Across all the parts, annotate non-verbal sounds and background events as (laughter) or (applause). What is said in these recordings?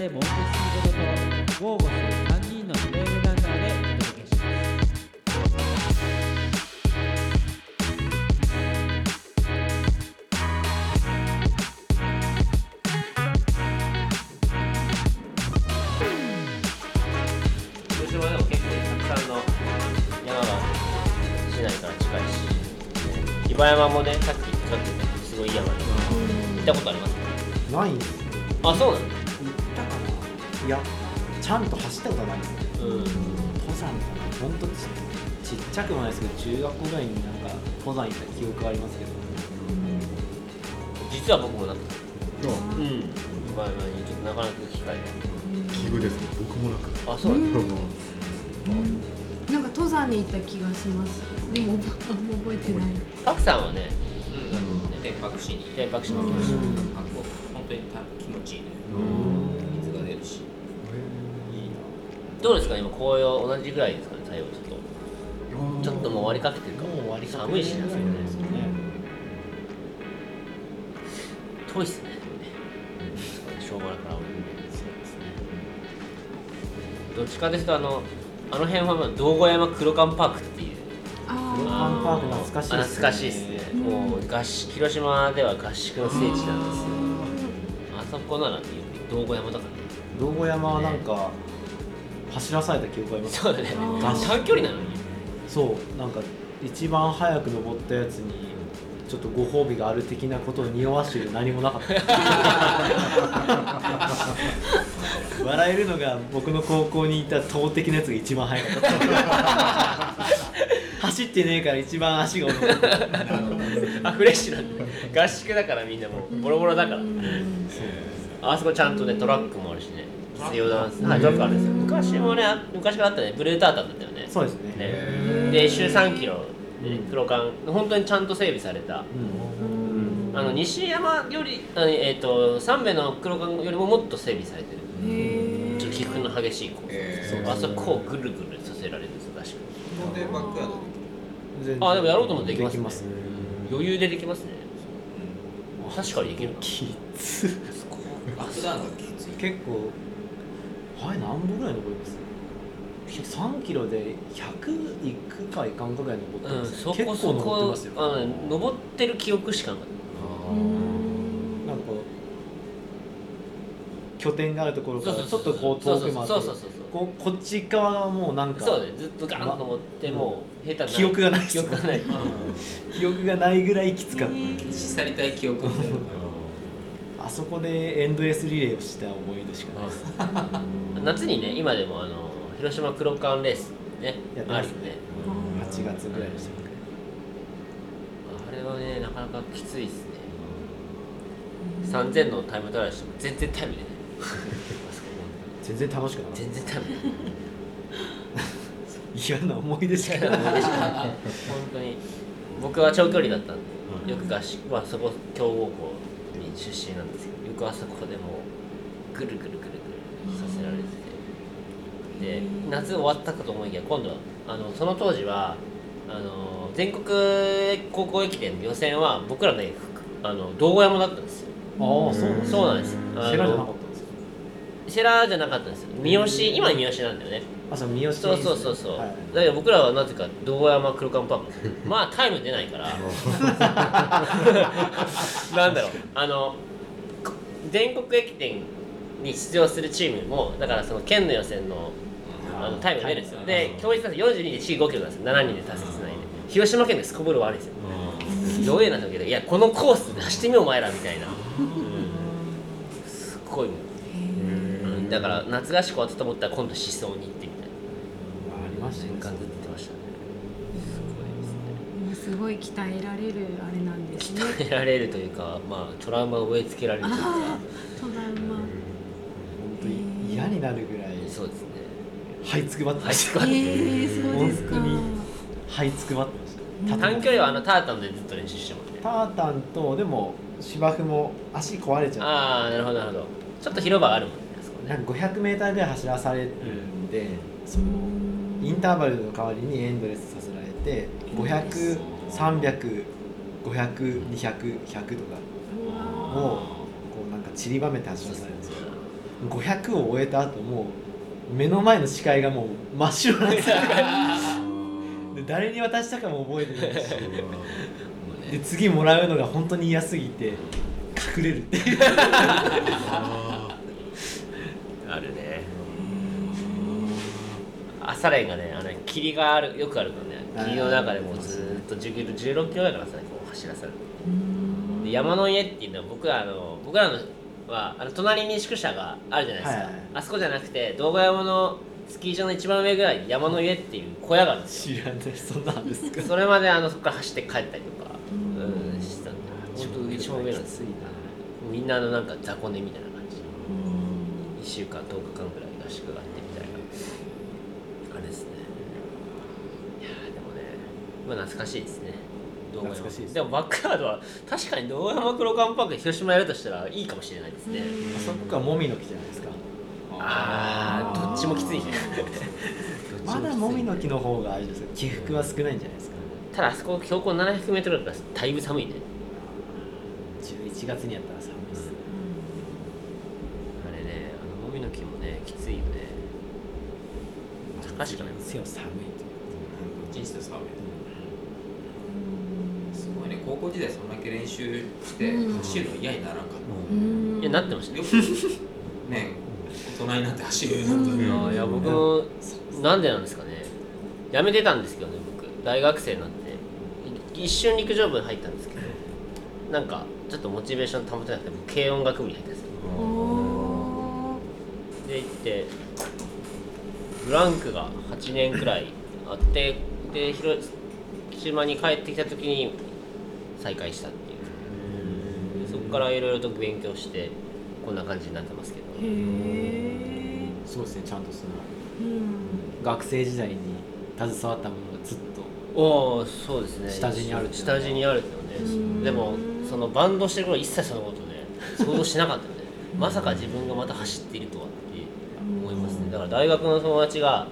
でモンテスピードと豪語する3人のトレイルランナーでお届けします広島でも結構たくさんの山が市内から近いし、ね、岩山もねさっきっちゃくもないですけど中学校ぐらいになんか登山行った記憶がありますけど。実は僕もなった。のうん。岩山にちょっとなかなか機会が奇遇ですね僕もなくあそう。なのうん。なんか登山に行った気がします。でも覚あんま覚えてない。パクさんはね天白市に。天白市のうん。あこう本当にた気持ちいいね。水が出るし。どうですか？今紅葉同じぐらいですっともう終わりかけてるか。もう終わりかけ寒いしなぐらいなんですよね。遠いっすね。しょうがないからそうですね。どっちかですとあのあの辺はまあ道後山黒缶パークっていう。あ黒あ缶パーク懐かしいですね。あ懐かしいですね、もう合宿広島では合宿の聖地なんですよ。あそこならね道後山だか。らね道後山はなんか走らされた記憶ありますそうだね。あー。短距離なのにそうなんか一番早く登ったやつにちょっとご褒美がある的なことを匂わしてる何もなかった。(laughs) 笑えるのが僕の高校にいた投的なやつが一番早かった。走ってねえから一番足が重かったあフレッシュなんだ。合宿だからみんなもうボロボロだから。あそこちゃんとねトラックもあるしね。実用ダンス。はいトラックあるんですよ。昔もねあ昔からあったね。ブルータータンだったよね。そうですね。ねで週3キロで黒缶。本当にちゃんと整備された。うん。あの西山よりあのえっ、と三部の黒缶よりももっと整備されてる。へちょっと起伏の激しいコース、えあそこをぐるぐるさせられるんです確かー、でバックヤードで？全然あでもやろうと思ってできます,、できますね。余裕でできますね。確かにできるなきつ。バックダウンがきつい。結構あれ何歩ぐらい登ります3キロで100いくかいかんかぐらい登ってうん、ます、そこ結構登ってますよ。あのね登ってる記憶しかなかっなんかこう拠点があるところからちょっとこう遠く回ってそうそうそうそう。こっち側はもうなんかたそうねずっとガーンと登ってもう下手な記憶がない記憶がない。記憶がないぐらいきつかった、去りたい記憶あそこでエンドレスリレーをした思い出しかないです。夏にね今でもあの広島黒缶レースねやってますね。あるよね。8月ぐらいでしたっあれはねなかなかきついですね。3000のタイムトライしても全然タイム出ない。(laughs) 全然楽しくなかった。全然タイム出ない嫌な思い出しかない。本当に。僕は長距離だったんでよく合宿はそこ強豪校に出身なんですけどよくあそこでもうぐるぐるぐるぐるさせられててで夏終わったかと思いきや今度はあのその当時はあの全国高校駅伝の予選は僕らねふあの道後山だったんですよ。ああそうなんですそうなんです。あの世良じゃなかったんですか？世良じゃなかったんですよ。三好今三好なんだよね。あそう三好そうそうそうそう、はい。だけど僕らはなぜか道後山黒缶パーク。(laughs) まあタイム出ないから。(laughs) なんだろう。あのこ全国駅伝に出場するチームもだからその県の予選のあのタイムが出るん。ですよで教室だと42で C5 キロなんですよ。7人で達成しないで。広島県です。こぶる悪いんですよ。どういうなんだけどいやこのコースで走ってみようお前らみたいな、うん。すっごいもう。うん。だから夏合宿終わったと思ったら今度思想に行ってみたいな。ありましたね。年間ずっと言ってましたねもうすごい鍛えられるあれなんですね。すごいですね得られるというかまあトラウマを植え付けられるというか。トラウマ。本当に嫌になるぐらい。そうですね這いつくばってました。ええそうですか本当に。這いつくばってました。短距離はあのタータンでずっと練習してますね。タータンとでも芝生も足壊れちゃああなるほどなるほど。ちょっと広場があるもんねなんか 500m ぐらい走らされるんで、そのインターバルの代わりにエンドレスさせられて500300500200100100とか。をこうなんか散りばめて走らされるんですよ。500を終えた後もう目の前の視界がもう真っ白なんですよ。(laughs) で誰に渡したかも覚えてないし。で次もらうのが本当に嫌すぎて隠れるっていう。あるね。朝練がねあの霧があるよくあるからね。霧の中でもうずーっと10キロ16キロだからさこう走らされるで山の家っていうのは僕らあの僕らのはあの隣に宿舎があるじゃないですか、はいはい。はいあそこじゃなくて道後山のスキー場の一番上ぐらいに山の家っていう小屋があるんですよ。知らないそんなんですかそれまであのそこから走って帰ったりとかうん。してたんだちょっと一番上なんです。よ。みんなあのなんか雑魚寝みたいな感じ1週間10日間ぐらい合宿があってみたいな。あれですね。いやーでもねまあ懐かしいですね道後山懐かしいででもバックヤードは確かに道後山黒川パークで広島やるとしたらいいかもしれないですね。あそこはもみの木じゃないですか。ああどっちもきついね。(laughs) まだもみの木の方があれですか起伏は少ないんじゃないですか。ただあそこ標高 700m だからだいぶ寒いね。11月にやったら寒いです。あれねあのもみの木もねきついよね。高しかない背を寒いという。一日とサーすごい。ね高校時代そんだけ練習してうん。走るの嫌にならんかっうん。いやなってました。ね大人になって走るようになったねあーいや僕もなんでなんですかね。やめてたんですけどね僕。大学生になって。い一瞬陸上部に入ったんですけどなんかちょっとモチベーション保てなくて僕軽音楽部に入ったんですよ。で行ってブランクが8年くらいあってで広島に帰ってきた時に再開したっていう。でそこからいろいろと勉強してこんな感じになってますけど。へえそうですねちゃんとそのうん。学生時代に携わったものがずっとおおそうですね。下地にあるって下地にあるっていうねでもそのバンドしてる頃一切そのことね想像しなかったよねまさか自分がまた走っているとはって思いますね。だから大学の友達が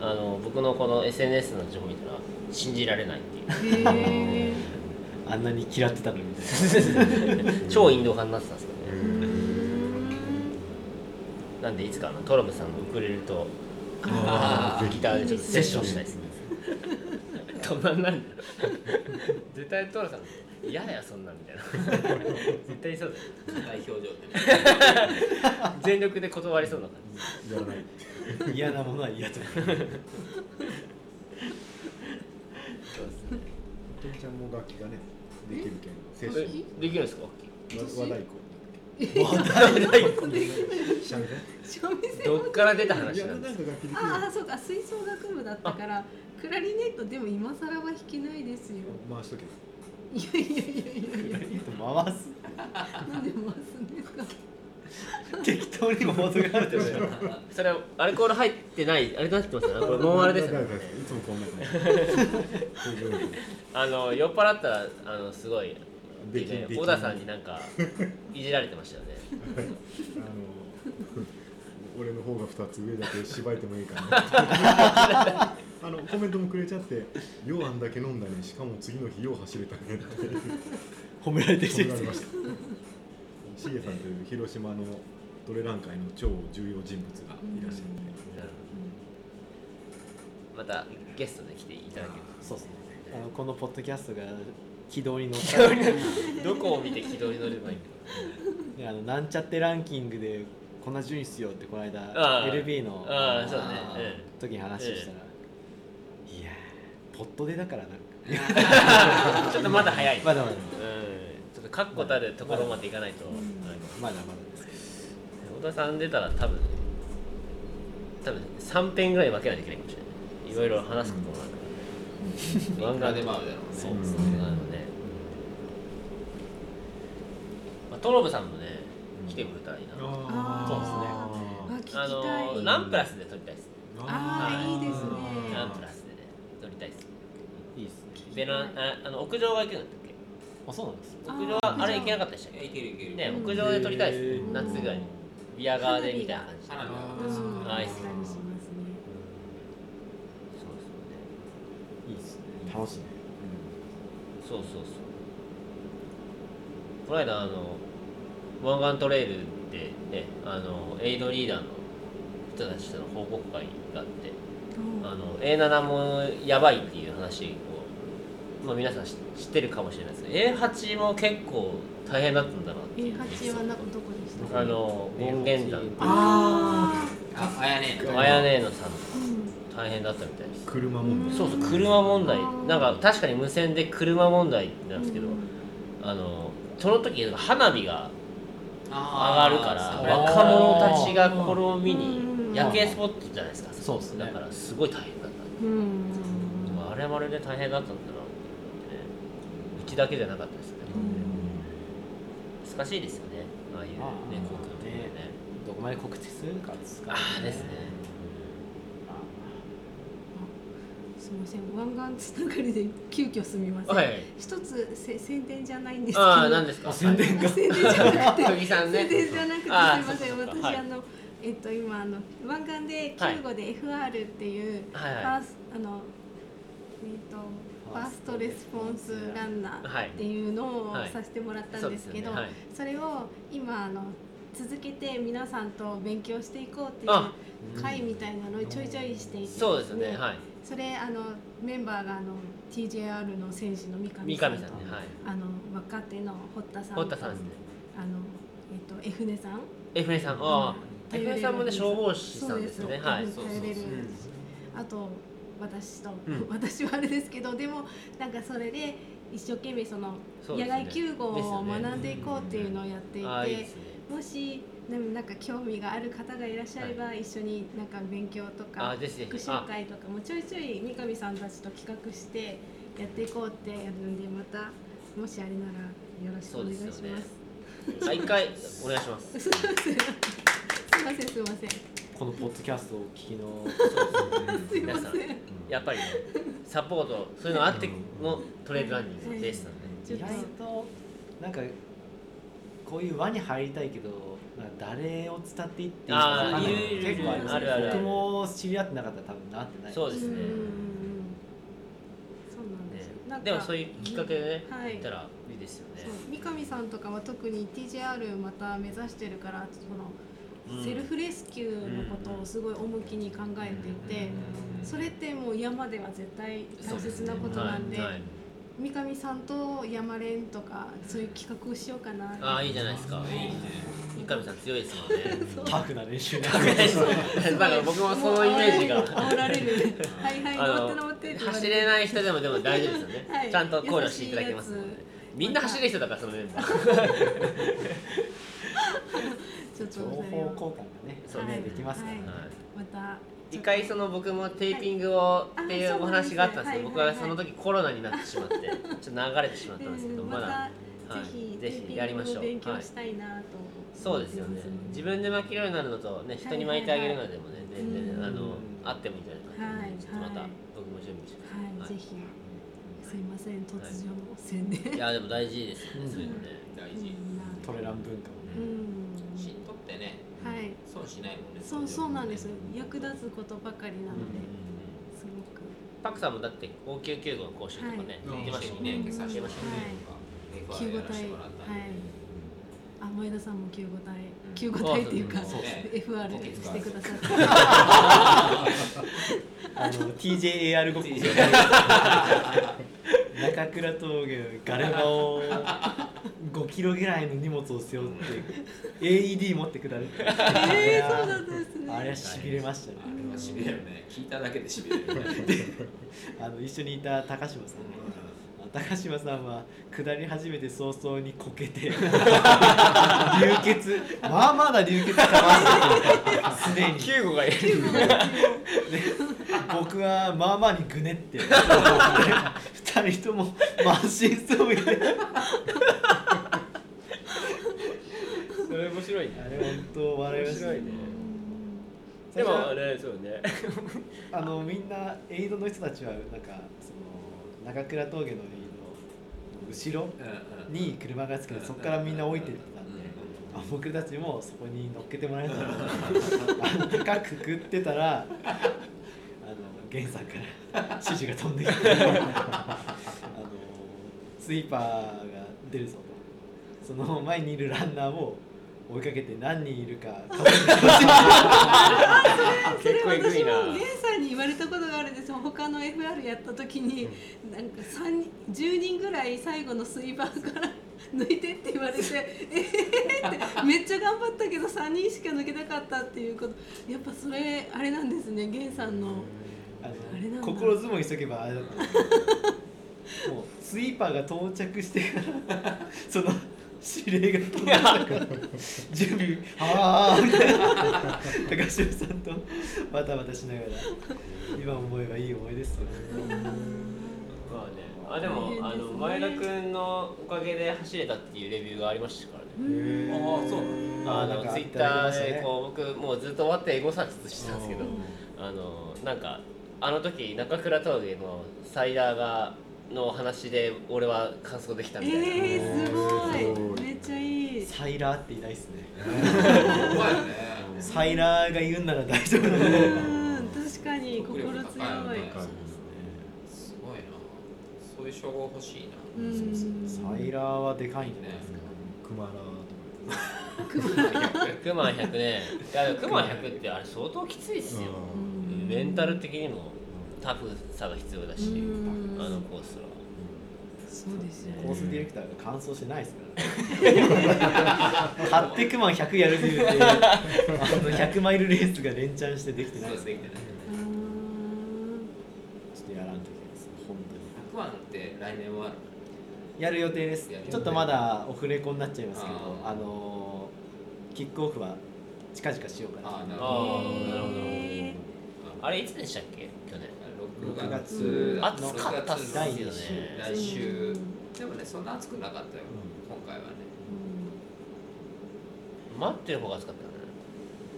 あの僕のこの SNS の情報見たら信じられないっていう。へえあんなに嫌ってたのにみたいな。超インド派になってたんですよねなんでいつかあのトロムさんのウクレレとギターでちょっとセッションしたいですねどんなんなん絶対トロさん嫌だよそんなんみたいな絶対そうだよ代表情でね。全力で断りそうな感じ。嫌なものは嫌ととみちゃんも楽器がねできるけんセッシえできるんですか？和和太鼓。三味線三味線どっから出た話なんああそうか吹奏楽部だったからクラリネットでも今更は弾けないですよ。回しとけいやいやいやいやいや。回す。なんで回すんですか？適当にも程があるってことだよそれアルコール入ってないあれどうなってますよね。これノンアルですよね。いつもこんなあの酔っ払ったらあのすごいできでき小田さんになんかいじられてましたよね。あの俺の方が2つ上だけしばいてもいいかな (laughs) あのコメントもくれちゃって「ようあんだけ飲んだねしかも次の日よう走れたね」って。褒められてきてましたしげさん。という広島のトレラン界の超重要人物がいらっしゃって。またゲストで来ていただけるそうですねあのこのポッドキャストが軌道に乗った。らどこを見て軌道に乗ればいいのねあのなんちゃってランキングでこんな順位っすよってこの間ああ。LB のああそうだね時に話したら、いやーポットでだからなんか。え (laughs) ちょっとまだ早い。(laughs) まだまだ。うん確固たるところまでいかないと、まだまだです小田さん出たら多分多分3編ぐらい分けないといけないかもしれない。いろいろ話すこともあるから、漫画でもあるだろうねそうですね、まあ、トロブさんもね来てくれたらいいな、そうですね。あ聞きあたい。のランプラスで撮りたいです。ああいいですね。ランプラスでね撮りたいです。いいですね。ベランああの屋上は行くんだったっけあそうなんです屋上はあれ行けなかったでしたっいやいけるいける。けね屋上で撮りたいです夏ぐらいにビアガーデンみたいな感じで。花火がうんあいいっすねいいですね。楽しいねそうそうそう。この間あのガントレイルて、ね、あのエイドリーダーの人たちとの報告会があってあの A7 もやばいっていう話を、まあ、皆さん知知ってるかもしれないです。けど A8 も結構大変だったんだなっていう。A8 はなどこでした？あの権現山。あああやねあやねえのさん。うん。大変だったみたいです。車問題。そうそう車問題。なんか確かに無線で車問題なんですけど、あのその時花火が上がるから若者たちがこれを見うん。に夜景スポットじゃないですか。そうっすね。だからすごい大変だった。うん。あれもあれで大変だったんだちだけじゃなかったですね。難しいですよね。ああいうねまあ。航空とかね。どこまで告知するかですかああ。ですねすみません。湾岸つながりで急遽すみません、はい。一つせ宣伝じゃないんですけど。ああ何ですか？宣伝が。宣伝じゃなくて。小木さんね。宣伝じゃなくてすみません。そうかそうかはい私あのえっと今あの湾岸で救護で FR っていうフはいはい。ァースあのえっとファーストレスポンスランナーっていうのをはいさせてもらったんですけどそれを今あの続けて皆さんと勉強していこうっていあ。う会みたいなのをちょいちょいしていてそうですよね。はい。それあのメンバーがあの TJR の選手の三三上さんと上さんね。はい。あの若手の堀田さん。堀田さんですね。あのえっと F ネさん。F ネさん。ああ頼 F れるネさんもね消防士さんですよね。はいです。頼れるそうそうあと私と、うん。(laughs) 私はあれですけどでもなんかそれで一生懸命その野外救護を学んでいこうっていうのをやっていて、もしでもなんか興味がある方がいらっしゃれば、一緒になんか勉強とか復習会とかもちょいちょい三上さんたちと企画してやっていこうってやるんでまたもしあれならよろしくお願いします。そうですよね。回お願いします。(laughs) すいませんすいませんすいませんこのポッドキャストをお聞きの (laughs) すいま皆さん。せん。やっぱりねサポートそういうのあってのトレイルランニングですのでちょっと意外となんかこういう輪に入りたいけどなんか誰を伝っていっていいかわかんないあーいるいる結構ありますあるある。僕も知り合ってなかったら多分なってない。そうですね。うんうんうんうんそうなんですよ、なんかでもそういうきっかけでねはい。行ったらいいですよね。そう三上さんとかは特に TJR また目指してるからその、うんセルフレスキューのことをすごい重きに考えていて、それってもう山では絶対大切なことなんで三上さんと山連とかそういう企画をしようかなああいいじゃないですか。いいね。三上さん強いですもんね。タフな練習ねだから僕もそのイメージが。煽られる。はいはいあ登って登って走れない人でもでも大丈夫ですよね、はい。ちゃんと考慮していただけます。みんな走れる人だからそのメンバー (laughs) 情報交換がねそうねできますから。ねはい。また一回その僕もテーピングをはい。っていうお話があったんですけどあ僕はその時コロナになってしまってちょっと流れてしまったんですけど (laughs) うんまだたぜひぜひやりましょう。勉強したいなとそうですよね。自分で巻けるようになるのとね人に巻いてあげるのでもね全然うん。あのあってもいいんじゃないかなはいちょっとまたはい僕も準備して。はい、はい。ぜひ。すいません突如の宣伝、い。やでも大事ですよねうん (laughs) そう。いうのね。大事。トレラン文化をうね。んしん。とってねしないもんねそうそうなんです。役立つことばかりなので、すごく。パクさんもだって5995の講習とかねうん行ってましたもん。ねね受けさせてもらったはい。りとか救護隊。はい。あ前田さんも救護隊。ん。救護隊っていうか、そうね FR してくださって (laughs) (laughs) あの TJAR ごっこ (laughs) 中倉峠のガレ場を5キロぐらいの荷物を背負って AED 持ってくだる。えー、そうだったんですね。あれはしびれましたね。あれはしびれるね。聞いただけでしびれるね。あの一緒にいた高島さんねあの高島さんは下り始めて早々にこけて流血。まあまあな流血かますすでに。救護がいる。僕はまあまあにぐねって二人とも満身創痍で。それ面白いね。あれ本当笑いました面白いね。でもねそうね。あのみんなエイドの人たちはなんかその中倉峠のエイドの後ろに車がつけてそこからみんな降りてってたんで、あ僕たちもそこに乗っけてもらえたら (laughs) 高くくってたらあの源さんから指示が飛んできてスイーパーが出るぞと。その前にいるランナーを追いかけて何人いるか数えてほしい。それ私もゲンさんに言われたことがあるんです。よ他の FR やった時に、なんか三人10人ぐらい最後のスイーパーから抜いてって言われてえーってめっちゃ頑張ったけど3人しか抜けなかったっていうこと。やっぱそれあれなんですねゲンさんの。ああれなんだ。の心相撲にしとけばあれだったもうスイーパーが到着してからその指令が飛んでたから準備ああみたいな高城さんとバタバタしながら今思えばいい思いですよまあねあでもあの前田君のおかげで走れたっていうレビューがありましたからねああそうあのツイッターでこう僕もうずっと終わってエゴサーチしてたんですけどあのなんかあの時中倉峠のサイダーがの話で俺は完走できたみたいな、えー、すごい。い。めっちゃいい。サイラーっていないっすね。サイラーが言うんなら大丈夫だうねん確かに心強い。すごいな。そういう称号欲しいな。うん。サイラーはでかいんじゃないですか。クマラとか。クマン100ねクマン100ってあれ相当きついっすよ。うんメンタル的にもタフさが必要だしうん。あのコースは。そうですよコーねスディレクターが完走してないですから。(laughs) 買ってクマン100やるって言ってあの100マイルレースが連チャンしてできてないで。すそうできてないうん。ちょっとやらんときです本当に100万って来年は？やる予定です。ちょっとまだオフレコになっちゃいますけどあのーキックオフは近々しようかな。ああなるあほー。なるほど。へあれいつでしたっけ？6月6暑かったっすよ第ね来週。でもねそんな暑くなかったよ今回はね。待ってる方が暑かったね。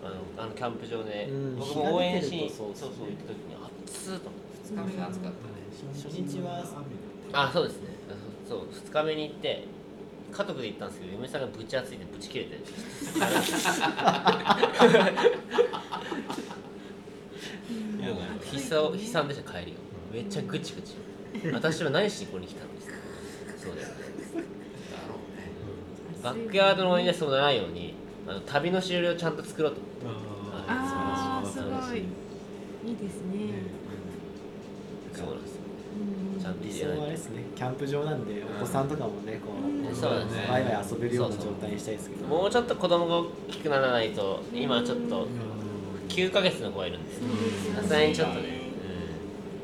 あのあのキャンプ場でうん。僕も応援しにそうそう。そう行った時に暑っと思って。2日目が暑かったね。初日はあそうですね。そうそう2日目に行って家族で行ったんですけど嫁さんがぶち暑いんでぶち切れて (laughs) なんか悲惨悲惨でした帰りがめっちゃぐちぐち私は何しにここに来たんですかそうだよ。ねバックヤードのにはそうならないようにあの旅の終了をちゃんと作ろうと思って。あーすごい。いいですね。そうなんですよ。うん。ちゃんと理想はあれですねキャンプ場なんでお子さんとかもねこうそうだねワイワイ遊べるような状態にしたいですけど。もうちょっと子供が大きくならないと今ちょっと9ヶ月の子がいるんですよ。さすがにちょっとね、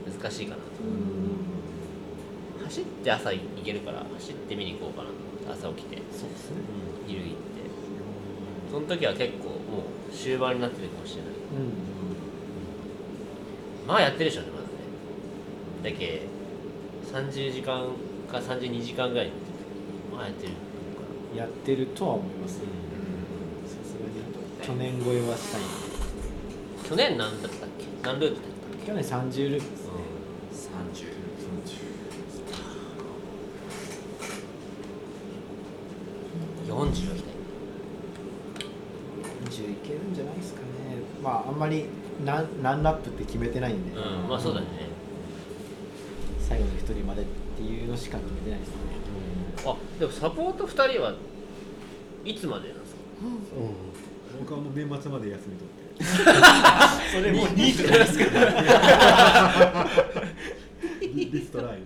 うん、難しいかなと走って朝行けるから走って見に行こうかな朝起きて。そうですね。昼行って。その時は結構もう終盤になってるかもしれない。うん。まあやってるでしょうねまずね。だけ30時間か32時間ぐらいにまあやってるやってるとは思いますね。さすがに去年超えはしたい去年何だったっけ？何ルートだったっ去年30ループですね30 40は行きたい20いけるんじゃないですかねまああんまり何何ラップって決めてないんで、うんまあそうだね最後の一人までっていうのしか決めてないですね、あでもサポート2人はいつまでなんですか僕はもう年末まで休み取ってそれもうニートですかリリストライ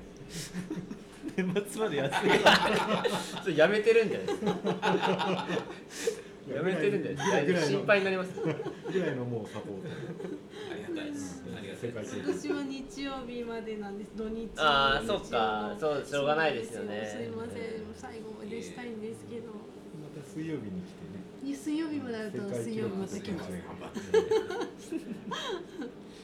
年末までやってるそれやめてるんじゃないですかやめてるんじゃないです。か心配になりますぐらいのもうサポートありがたいです。ありがたいですは日曜日までなんです。土日あー日曜そうか。そうしょうがないですよね。すいません。最後までしたいんですけどまた水曜日に来てね。水曜日まであると水曜日また来ます。(laughs)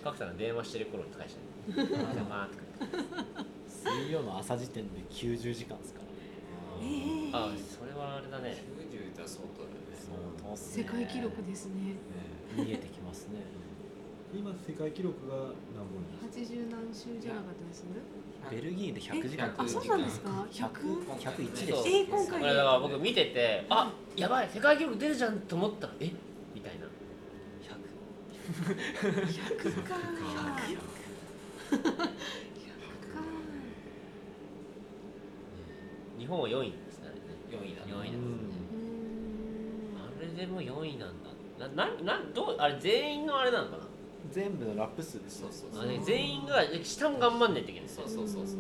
角さんが電話してる頃に会社に邪魔とか水曜の朝時点で90時間ですから。ええあそれはあれだね。90いったら相当だよね。世界記録ですね。見えてきますね。今世界記録が何本80何週じゃなかったです？ベルギーで100時間あそうなんですか？100 101でしたえー今回。これだから僕見ててあやばい世界記録出るじゃんと思った。らえ？みたいな。100か。(laughs) 100か。日本は4位ですねあれね。4位だ。4位あれでも4位なんだ。なななどうあれ全員のあれなのかな？全部のラップ数ですそうそうそう。あれ全員が下も頑張んないといけない。そうそうそうそう。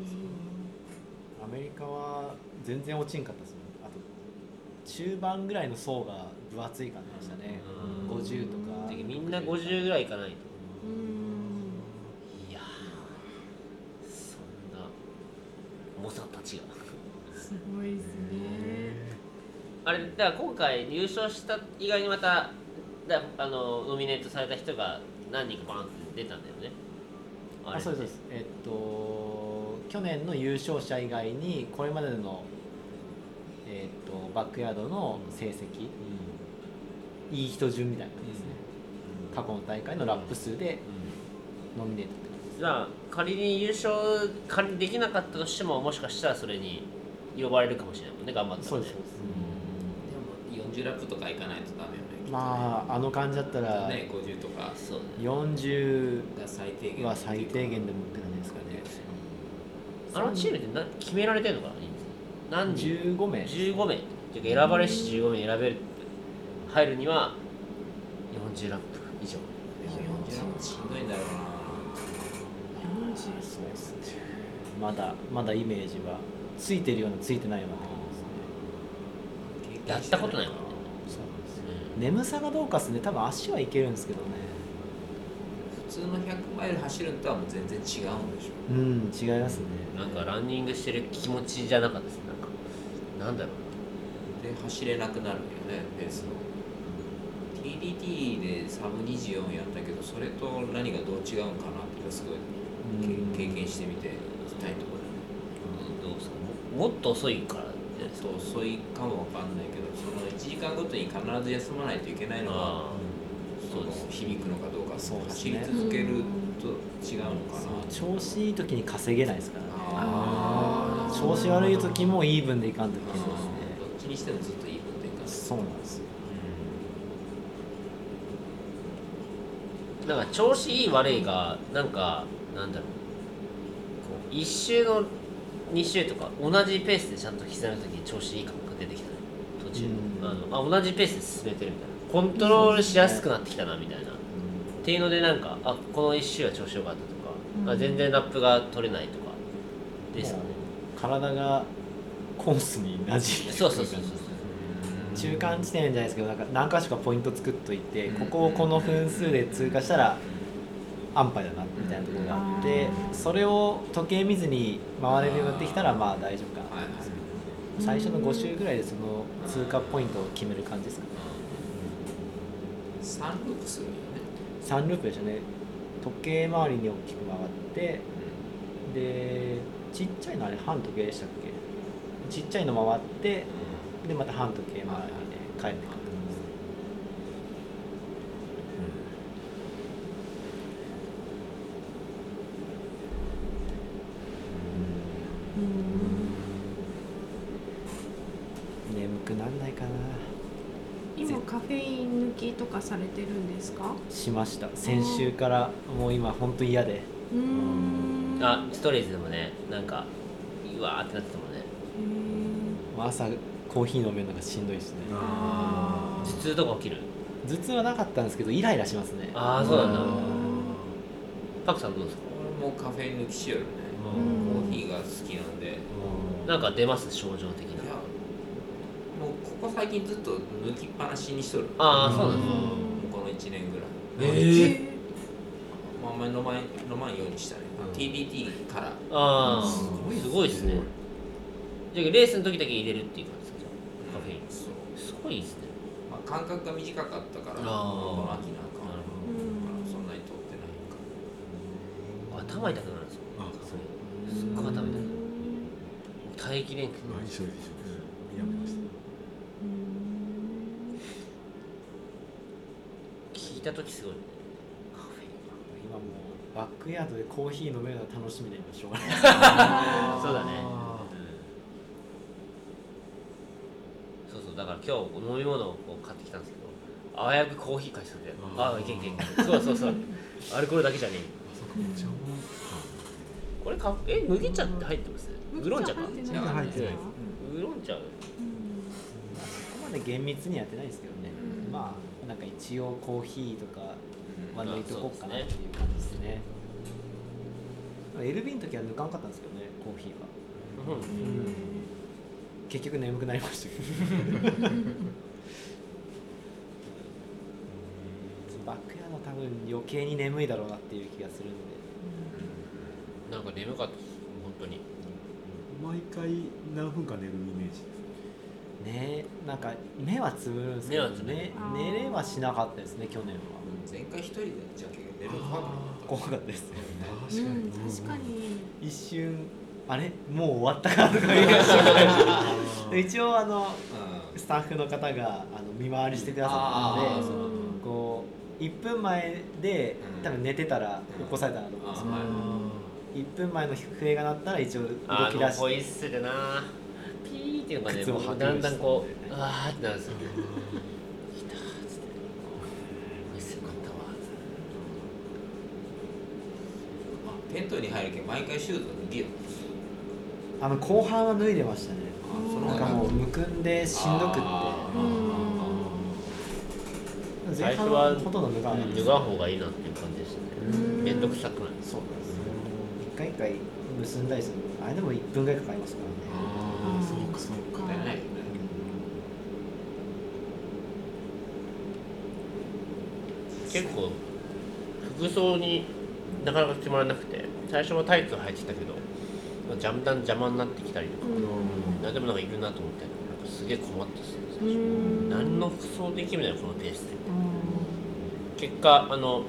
アメリカは全然落ちんかったですもんあと中盤ぐらいの層が分厚い感じでしたね。うん。50とか。でみんな50ぐらいいかないと。うん。いやーそんな猛者たちが。すごいですね。あれだから今回優勝した以外にまただあのノミネートされた人が何人かバンって出たんだよね。れあそうですそうです。えっと去年の優勝者以外にこれまでのえっとバックヤードの成績、いい人順みたいな感じですね、過去の大会のラップ数でノミネートって感じです。じゃあ仮に優勝仮にできなかったとしてももしかしたらそれに呼ばれるかもしれないもんね頑張ったら、ね、そうですそうです、でも40ラップとかいかないとダメよねまああの感じだったらね50とかそうね。40が最低限は最低限でもって感じですかね。あのチームってな決められてるのかな何人？15名15名っていうか選ばれし15名選べる入るには40ラップ以上。40ラップ。しんどいんだろうな。そうですね。まだまだイメージはついてるようなついてないようなって感じですね。やったことないもんね眠さがどうかっすね。多分足はいけるんですけどね。普通の100マイル走るのとはもう全然違うんでしょう。ん違いますね。なんかランニングしてる気持ちじゃなかったです。なんかなんだろう。で走れなくなるよねペースを。TDT でサブ24やったけどそれと何がどう違うんかなってすごい経験してみてたいところだね。どうですか？ももっと遅いからちょっと遅いかもわかんないけどその1時間ごとに必ず休まないといけないのはあその響くのかどうかそうです走りね続けると違うのかな。調子いい時に稼げないですからね。調子悪い時もイーブンでいかんといけなですね。っちにしてもずっといい分でいかないそうなんですよ。なんか調子いい悪いがなんかなんだろう。こう1周の2周とか同じペースでちゃんと刻む時に調子いい感覚出てきたね。途中。うん。あのあ同じペースで進めてるみたいな。コントロールしやすくなってきたなみたいな。っていうのでなんかあこの1周は調子良かったとか、あ全然ラップが取れないとか。ですかね。体がコースに馴染んでそうそうそうそう中間地点じゃないですけどなんか何箇所かポイント作っといて、うん。ここをこの分数で通過したら安牌だなみたいなところがあって、うん。それを時計見ずに回れるようになってきたらまあ大丈夫かな、はいはい。最初の5周ぐらいでその通過ポイントを決める感じですかね。3ループするよね。3ループでしたね。時計回りに大きく回ってでちっちゃいのあれ半時計でしたっけ？ちっちゃいの回ってでまた半時計回りで帰ってくる感じですね眠くなんないかな今カフェイン抜きとかされてるんですか？しました。先週からもう今本当嫌で。うーん。あストレーズでもねなんかうわーってなってたもんね。朝コーヒー飲めるのがしんどいですね。あ頭痛とか起きる？頭痛はなかったんですけどイライラしますね。ああそうなんだ。うんパクさんどうですか？俺もカフェイン抜きしよるね。うん。コーヒーが好きなんで。なんか出ます？症状的いやなもうここ最近ずっと抜きっぱなしにしとる。ああそうなんだもうこの1年ぐらい。ええまああんまり飲まん飲まんようにしたね、TDT から。ああすすごいですね。じゃあレースの時だけ入れるっていう感じですか？カフェイン。そう、すごいですね。まあ、間隔が短かったからこの秋なんかそんなに取ってないか。頭痛くなるんですよ。あそうすっごい頭痛くなる。耐えきれんくてまあ一緒で一緒ですやめました聞いた時すごい。カフェ。イン今もうバックヤードでコーヒー飲めるのが楽しみで今しょうがない。(laughs) そうだね。そうそうだから今日飲み物を買ってきたんですけどあわやくコーヒー買いそうで。ああいけんいけんいけん。そうそうそう。(laughs) アルコールだけじゃねえ。これかえ麦茶って入ってます？ウーロン茶か？入ってない。入ってない。ウーロン茶。そこまで厳密にやってないですけどね。まあなんか一応コーヒーとかは抜いとこうかなまあっていう感じですね。LB の時は抜かんかったんですけどねコーヒーは。うん結局眠くなりましたけど。バックヤード多分余計に眠いだろうなっていう気がするんで。なんか眠かったです本当に毎回何分か寝るイメージねなんか目はつぶるんですけどね寝れはしなかったですね去年は。前回一人でじゃけ寝るの怖かった。怖かったです。ね確かに、うん、確かに。一瞬あれ？もう終わったかとか言いまし (laughs) 一応あのうん。スタッフの方があの見回りしてくださったのでこう1分前でうん。多分寝てたら起こされたなと思うんですよ、あ1分前の笛が鳴ったら一応動あき出しのホイッてスルなていうのがねだんだんこうしてうわーってなるんですよ。来たーっつってホイッスル買った。わあテントに入るけど毎回シューズ脱ぎよ。あの後半は脱いでましたね。あそのなんかもうむくんでしんどくって。あ前半はほとんど脱がない脱がん方がいいなっていう感じでしたね。めんどくさくない。そうなんです一回一回結んだりする。あれでも1分ぐらいかかりますからねかそうか。だよね結構服装になかなか決まらなくて最初はタイツを履いてたけどジャムダン邪魔になってきたりとか、何でもなんかいるなと思ってなんかすげえ困ったっす何の服装できるのよこのペースで結果あの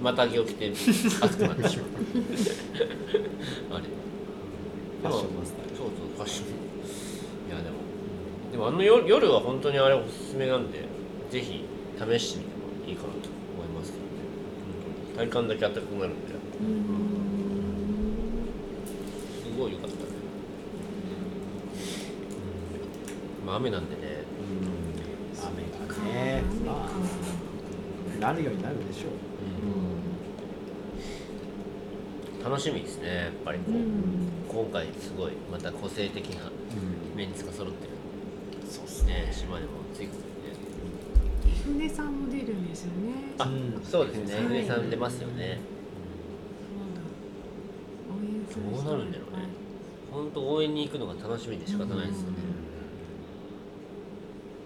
またぎを着て暑くなってしまう。(laughs) あれ。ファッションマスター。そうそうファッションでもあの夜夜は本当にあれおすすめなんでぜひ試してみてもいいかなと思いますけどね。体感だけ暖かくなるんで。すごい良かったね。まあ雨なんでね。雨がね。まあ。なるようになるでしょう楽しみですねやっぱりこう、今回すごいまた個性的なメンツが揃ってるそうですね島でもついことでね。船さんも出るんですよね。あ、うんそうですね。はい。船さん出ますよね。応援する人どうなるんだろうね。本当応援に行くのが楽しみで仕方ないですよね、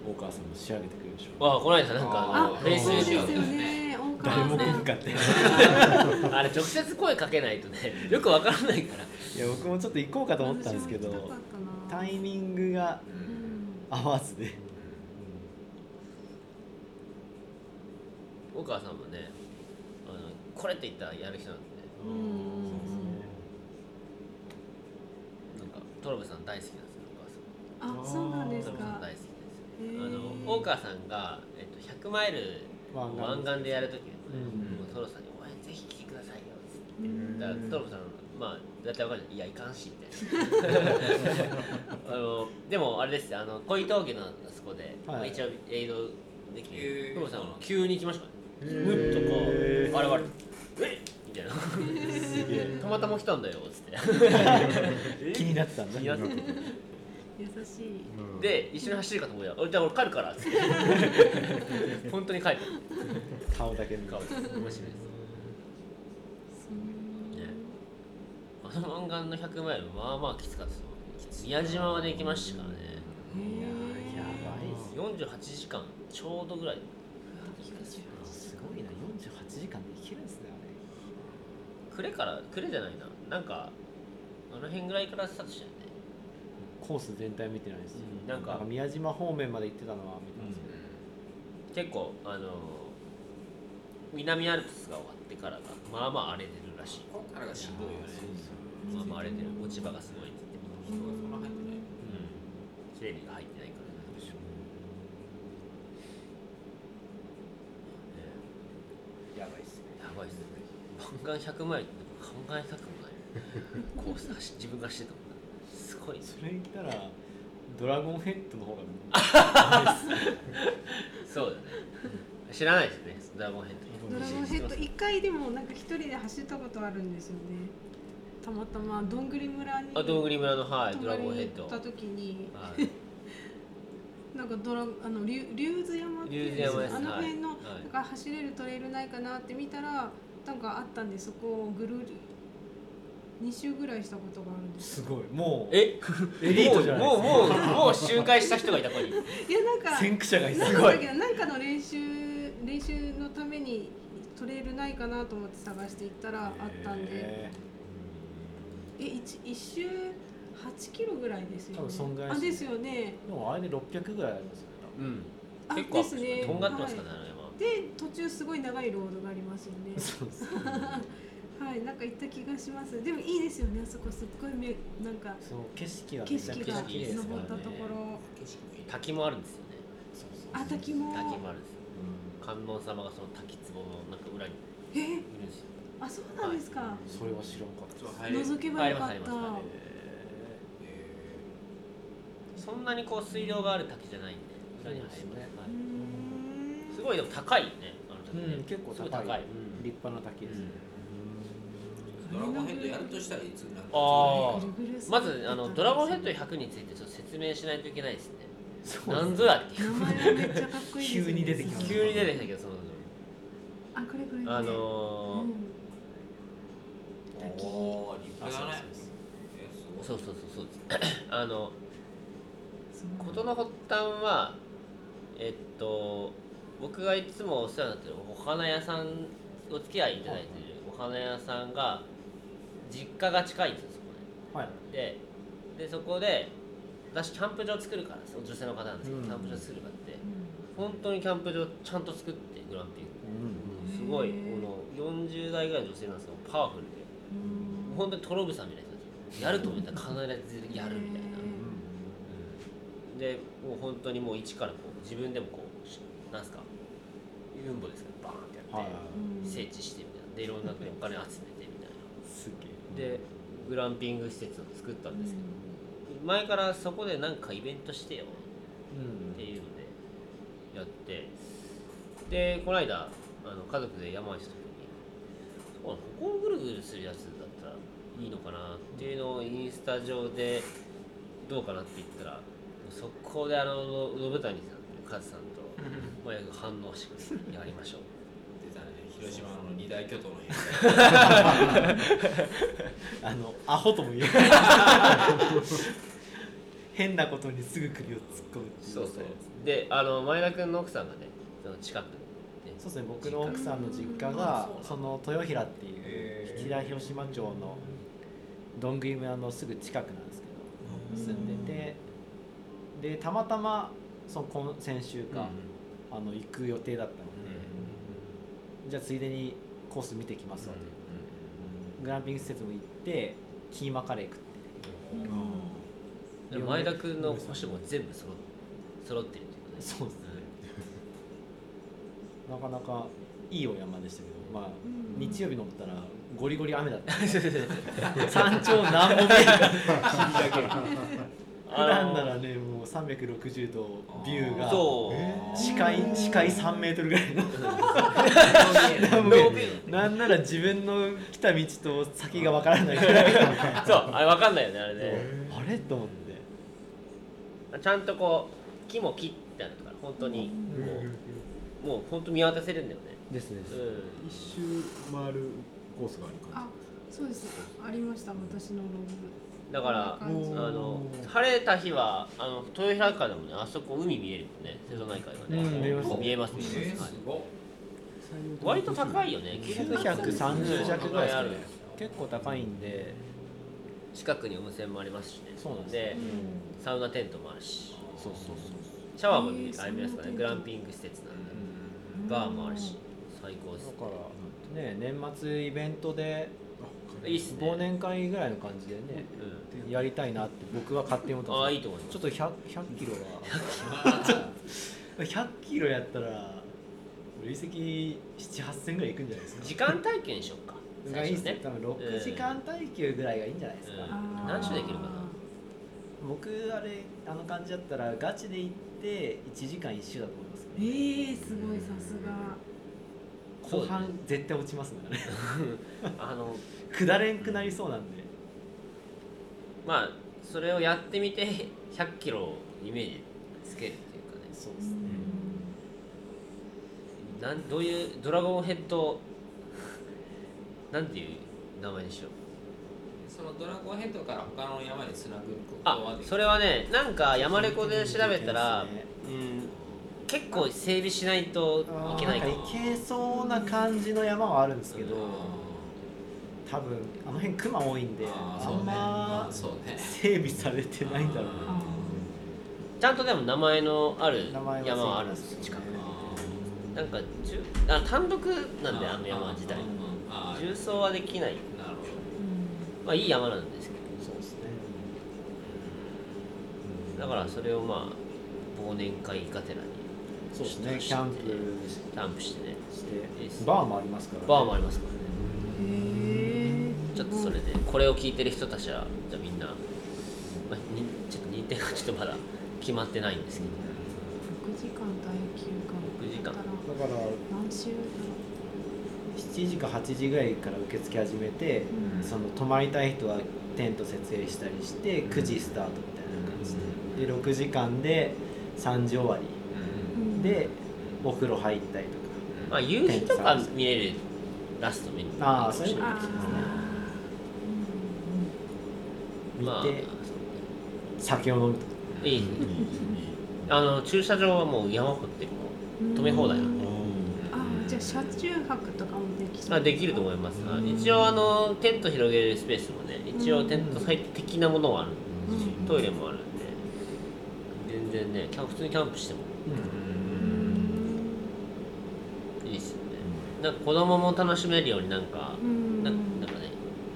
大川さん。も仕上げてくれるでしょうあこの間なんかあのあフェイスそうですよね。誰も来さんんかって。いあれ直接声かけないとねよくわからないから。や僕もちょっと行こうかと思ったんですけどタイミングがうん合わずで。大川さんもねあのこれって言ったらやる人なんで。うんなんかトロブさん大好きなんですよ大川さん。あそうなんですトロブさんか大好きですあの大川さんが、えっと、100マイル湾岸でやるときに、うん。トロさんに「お前ぜひ来てくださいよ」っつって。うん。だからトロさんまあだってわかるじゃん。いやいかんしみたいな。(laughs) あのでもあれですよあの恋峠のあそこで、はい。まあ一応エイドできへー。てトロさんは急に行きましたね。へむっとこう現れて「えみたいな。すげえたまたま来たんだよっつって。(laughs) 気になってたんだ。気になって優しい。うん。で一緒に走るかと思うよ「俺じゃあ俺帰るから」っつって。(laughs) 本当に帰って顔だけ顔です面白いですねあの湾岸の100マイルまあまあきつかったです宮島まで行きましたからね。いやーやばいっす。よ48時間ちょうどぐらい。すごいな48時間で行けるんですねあ暮れから暮れじゃないな。なんかあの辺ぐらいからスタートしたよね。れコース全体見てないですうんなんか宮島方面まで行ってたのは見てますけど、結構あの南アルプスが終わってからがまあまあ荒れてるらしい。こっからがしんどいよねまあまあ荒れてる落ち葉がすごいって言って人がそんな入ってないうん整理が入ってないからなんでしょうやばいっすね。やばいっすね湾岸100マイルって考えたくもない。コース走自分がしてたもんなすごいねそれ言ったらドラゴンヘッド。の方がそうだね知らないですねドラゴンヘッド。ドラゴンヘッド一回でもなんか一人で走ったことあるんですよねたまたまどんぐり村にあどんぐり村のはい泊ドラゴンヘッド。行った時にはい。(laughs) なんかドラあの竜竜頭山っていうあの辺の、はい。はいなんか走れるトレイルないかなって見たらなんかあったんでそこをぐるり2周ぐらいしたことがあるんです。すごい。もうえ？エリートじゃないですか。もうもうもうもう周回した人がいたここにいやなんか先駆者がいなんすごいかだけどなんかの練習練習のためにトレイルないかなと思って探していったらあったんでへえ一一周8キロぐらいですよね。多分そんぐらいあですよね。ーでもあれで600ぐらいありますよ。ねうんあ結構ですね。とんがってますからねあれは。で途中すごい長いロードがありますよね。(laughs) そうです。(laughs) はいなんか行った気がします。でもいいですよね。あそこすっごいめなんかそう景色がめ景色がちゃ綺麗ですからね登ったところ。ね滝もあるんですよね。そうそうあ滝も。滝もあるんですよ。観音様がその滝壺のなんか裏にえ？いるんですよあそうなんですか、それは知らんかったそう入れる覗けばよかっ入ります入りたますそんなにこう水量がある滝じゃないんで。裏に入りますね。はうーん。いすごいでも高いよねあの滝ね。うん結構高い。立派な滝です。ねドラゴンヘッドやるとしたらいつになるんですかあまずあのドラゴンヘッド100についてちょっと説明しないといけないですね。なんぞやって。いう名前はめっちゃかっこいいですよね。(laughs) 急に出てきます。急に出てきたけどその。あこれこれこれ。あのうんおー立あそうそうそうそうそうです。(laughs) あの事の発端はえっと僕がいつもお世話になってるお花屋さんお付き合いいただいてるお花屋さんが実家が近いんですよそこはい。でででそこで私キャンプ場作るから女性の方なんですけど、うん。キャンプ場作るからってうん。本当にキャンプ場ちゃんと作ってグランピング。すごいこの40代ぐらいの女性なんですけどパワフル。でうん本当にトログさん。みたいな人やると思ったら必ずやるみたいな、でもう本当にもう一からこう自分でもこうなん。すかユンボですけどバーンってやって、整地してみたいなでいろん。なお金集めてみたいなすげえでグランピング施設を作ったん。ですけど、前からそこでなん。かイベントしてよっていうのでやってでこの間あの家族で山にした時にここをぐるぐるするやつだったらいいのかなっていうのをインスタ上でどうかなって言ったら速攻であの信谷さんとカズさんとまあ反応してくれてやりましょう出たね広島の二大巨頭のあのアホとも言えない変なことにすぐ首を突っ込むっていそうそう。であの前田君の奥さんがねその近くそうですね僕の奥さんの実家がその豊平っていうへー。北広島町のどんぐり村のすぐ近くなんですけど住んでてでたまたまその今先週か、あの行く予定だったので、じゃあついでにコース見てきますわと、グランピング施設も行ってキーマカレー食って。で前田君の星も全部揃っ揃ってるっていうことですそうですねなかなかいいお山でしたけどまあうん。日曜日乗ったらゴリゴリ雨だった。(laughs) 山頂何も見えない。(laughs) 普段ならねもう360度ビューが視界視界3メートルぐらいの。(laughs) なんなら自分の来た道と先がわからないぐらい。そうあれ分かんないよねあれね。あれ？と思って。ちゃんとこう木も切ってあるから本当に。こうもう本当見渡せるんだよね。ですです。う一周回るコースがある感あそうです。ありました私のログ。んだからあの晴れた日はあの豊平川でもねあそこ海見えるもんね。瀬戸内海はね、うん見えます。見えます。見ええーます、すごっじ割と高いよね。930弱ぐらいですかある。ね結構高いんで。近くに温泉もありますしね。そうなんですでうん。サウナテントもあるし。そうそうそう。シャワーもありますからね。グランピング施設なんでバーもあるし最高ですだからね年末イベントでいいっすね。忘年会ぐらいの感じでねうん。やりたいなって僕は勝手に思ってます。ああいいと思います。ちょっと 100, 100キロは。100キロやったら累積78000ぐらいいくんじゃないですか。時間体験しようか。がいいっすね。ね。多分6時間耐久ぐらいがいいんじゃないですか、うん。何種できるかな？僕あれあの感じだったらガチで行って1時間1周だと思えー、すごいさすが。後半絶対落ちますからね。(laughs) あの下れんくなりそうなんで。まあそれをやってみて100キロをイメージつけるっていうかそうですね。なんどういうドラゴンヘッド (laughs) なんていう名前でしょう。そのドラゴンヘッドから他の山につなぐことはあそれはねなんか山レコで調べたら、ねうん、結構整備しないといけないか。なんもか行けそうな感じの山はあるんですけどあ多分あの辺熊多いんでー。あんね。ま整備されてないんだろうな。ちゃんとでも名前のある山はあるんです近くあなんかあ単独ーなんであの山自体。重走はできない。なるほまあいい山なんですけそうですね。どだからそれをまあ忘年会がてらにそうですね。キャンプ。キャンプしてね。して。バーもありますから、ね、バーもありますからね。へえちょっとそれでこれを聞いてる人たちはじゃあみんな、まあ、にちょっと日程がちょっとまだ決まってないんですけど。6時間耐久6時間。だから何週7時か8時ぐらいから受け付け始めて、うん。その泊まりたい人はテント設営したりして9時スタートみたいな感じで,、で6時間で3時終わりでお風呂入ったりとか。まあ夕日とか見れるラスト見る。ああそういうの。ですね見て、まあ。酒を飲むとか。いい。あの駐車場はもう山掘ってもう止め放題なんじゃあ車中泊とかもできそうあできると思います。あ一応あのテント広げるスペースもね一応テントサイト的なものはあるしうん。トイレもあるんで。全然ねキャン普通にキャンプしても。いいですよねなんか子供も楽しめるようになんかうん。なんなんかね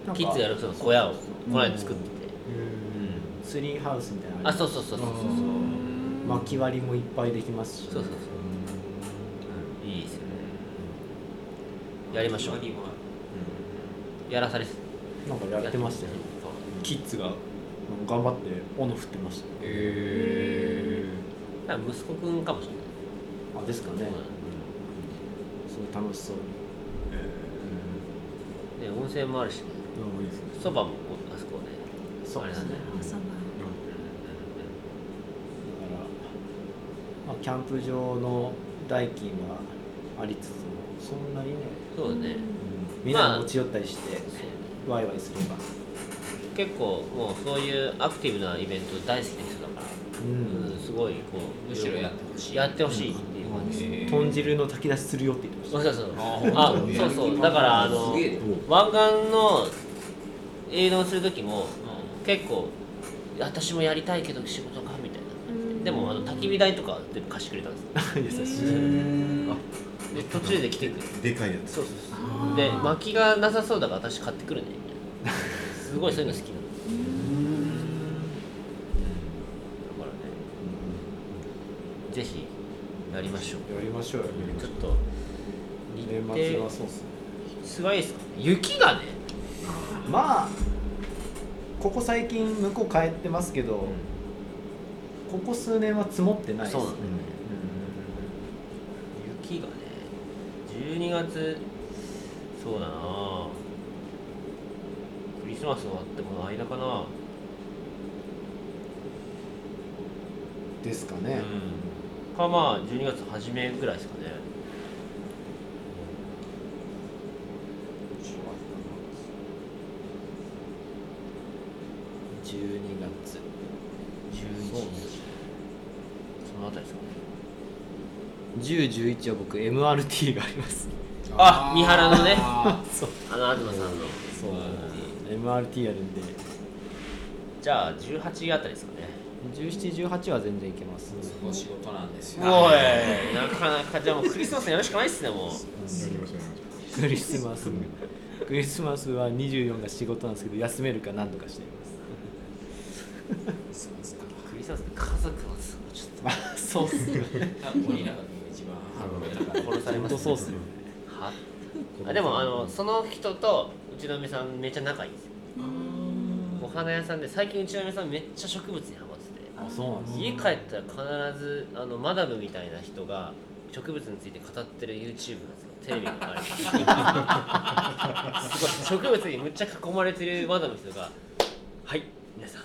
なんか。キッズやるその小屋をこの間作ってて。ツリーハウスみたいなのあそうそうそうそうそう。薪割りもいっぱいできますし。そうそうそう。いいですよね。やりましょう。やらされてなんかやってましたよ。キッズが頑張って斧振ってました。へ多分息子くんかもしれない。あですかね。すごい楽しそうに。で温泉もあるし。そばもこうあそこね。そうですね。あそうなん。だだから、まあ、キャンプ場の代金はありつつもそんなにねそうだね。みんな持ち寄ったりして、ワイワイすれば。結構もうそういうアクティブなイベント大好きな人だからうん。うんすごいこうむしろやってほしい。やってほしいっていう感じ。へー豚汁の炊き出しするよって言ってそうそうそう。ああそうそう。だからあの湾岸の営農する時も結構私もやりたいけど仕事かみたいな。でもあの焚き火台とか全部貸してくれたんです (laughs) 優しい。で途中で来てくれて。でかいやつ。そうそうそう。で薪がなさそうだから私買ってくるね。みたいなすごいそういうの好きなの。だからねぜひやりましょう。やりましょうよ。ちょっと日年程末はそうっすね。すごいですか雪がねまあここ最近向こう帰ってますけど、ここ数年は積もってないですそうなんだ。よね雪がね12月そうだな。クリスマス終わってこの間かな、ですかね、うん、かまあ12月初めぐらいですかね12月11日そのあたりですかね1011は僕 MRT があります。あ三原のね。あ (laughs) そう。あの東さんの。そう。MRT やるんで。じゃあ18あたりですかね。1718は全然いけます。ーそこ仕事なんですよ。おい。なかなかじゃあもう (laughs) クリスマスやるしかないっすねもう。クリスマス。クリスマスは24が仕事なんですけど休めるか何とかしています。そうですか。クリスマスって家族の都合ちょっまあ (laughs) そうっすよね殺されます本当そうっすよね。はあでもあのその人とうちの嫁さんめっちゃ仲いいんですよ。お花屋さんで最近うちの嫁さんめっちゃ植物にハマってて。あそうなんです家帰ったら必ずあのマダムみたいな人が植物について語ってる YouTube なんですよ。テレビのあれ。すごい植物にむっちゃ囲まれてるマダムの人が「はい皆さん」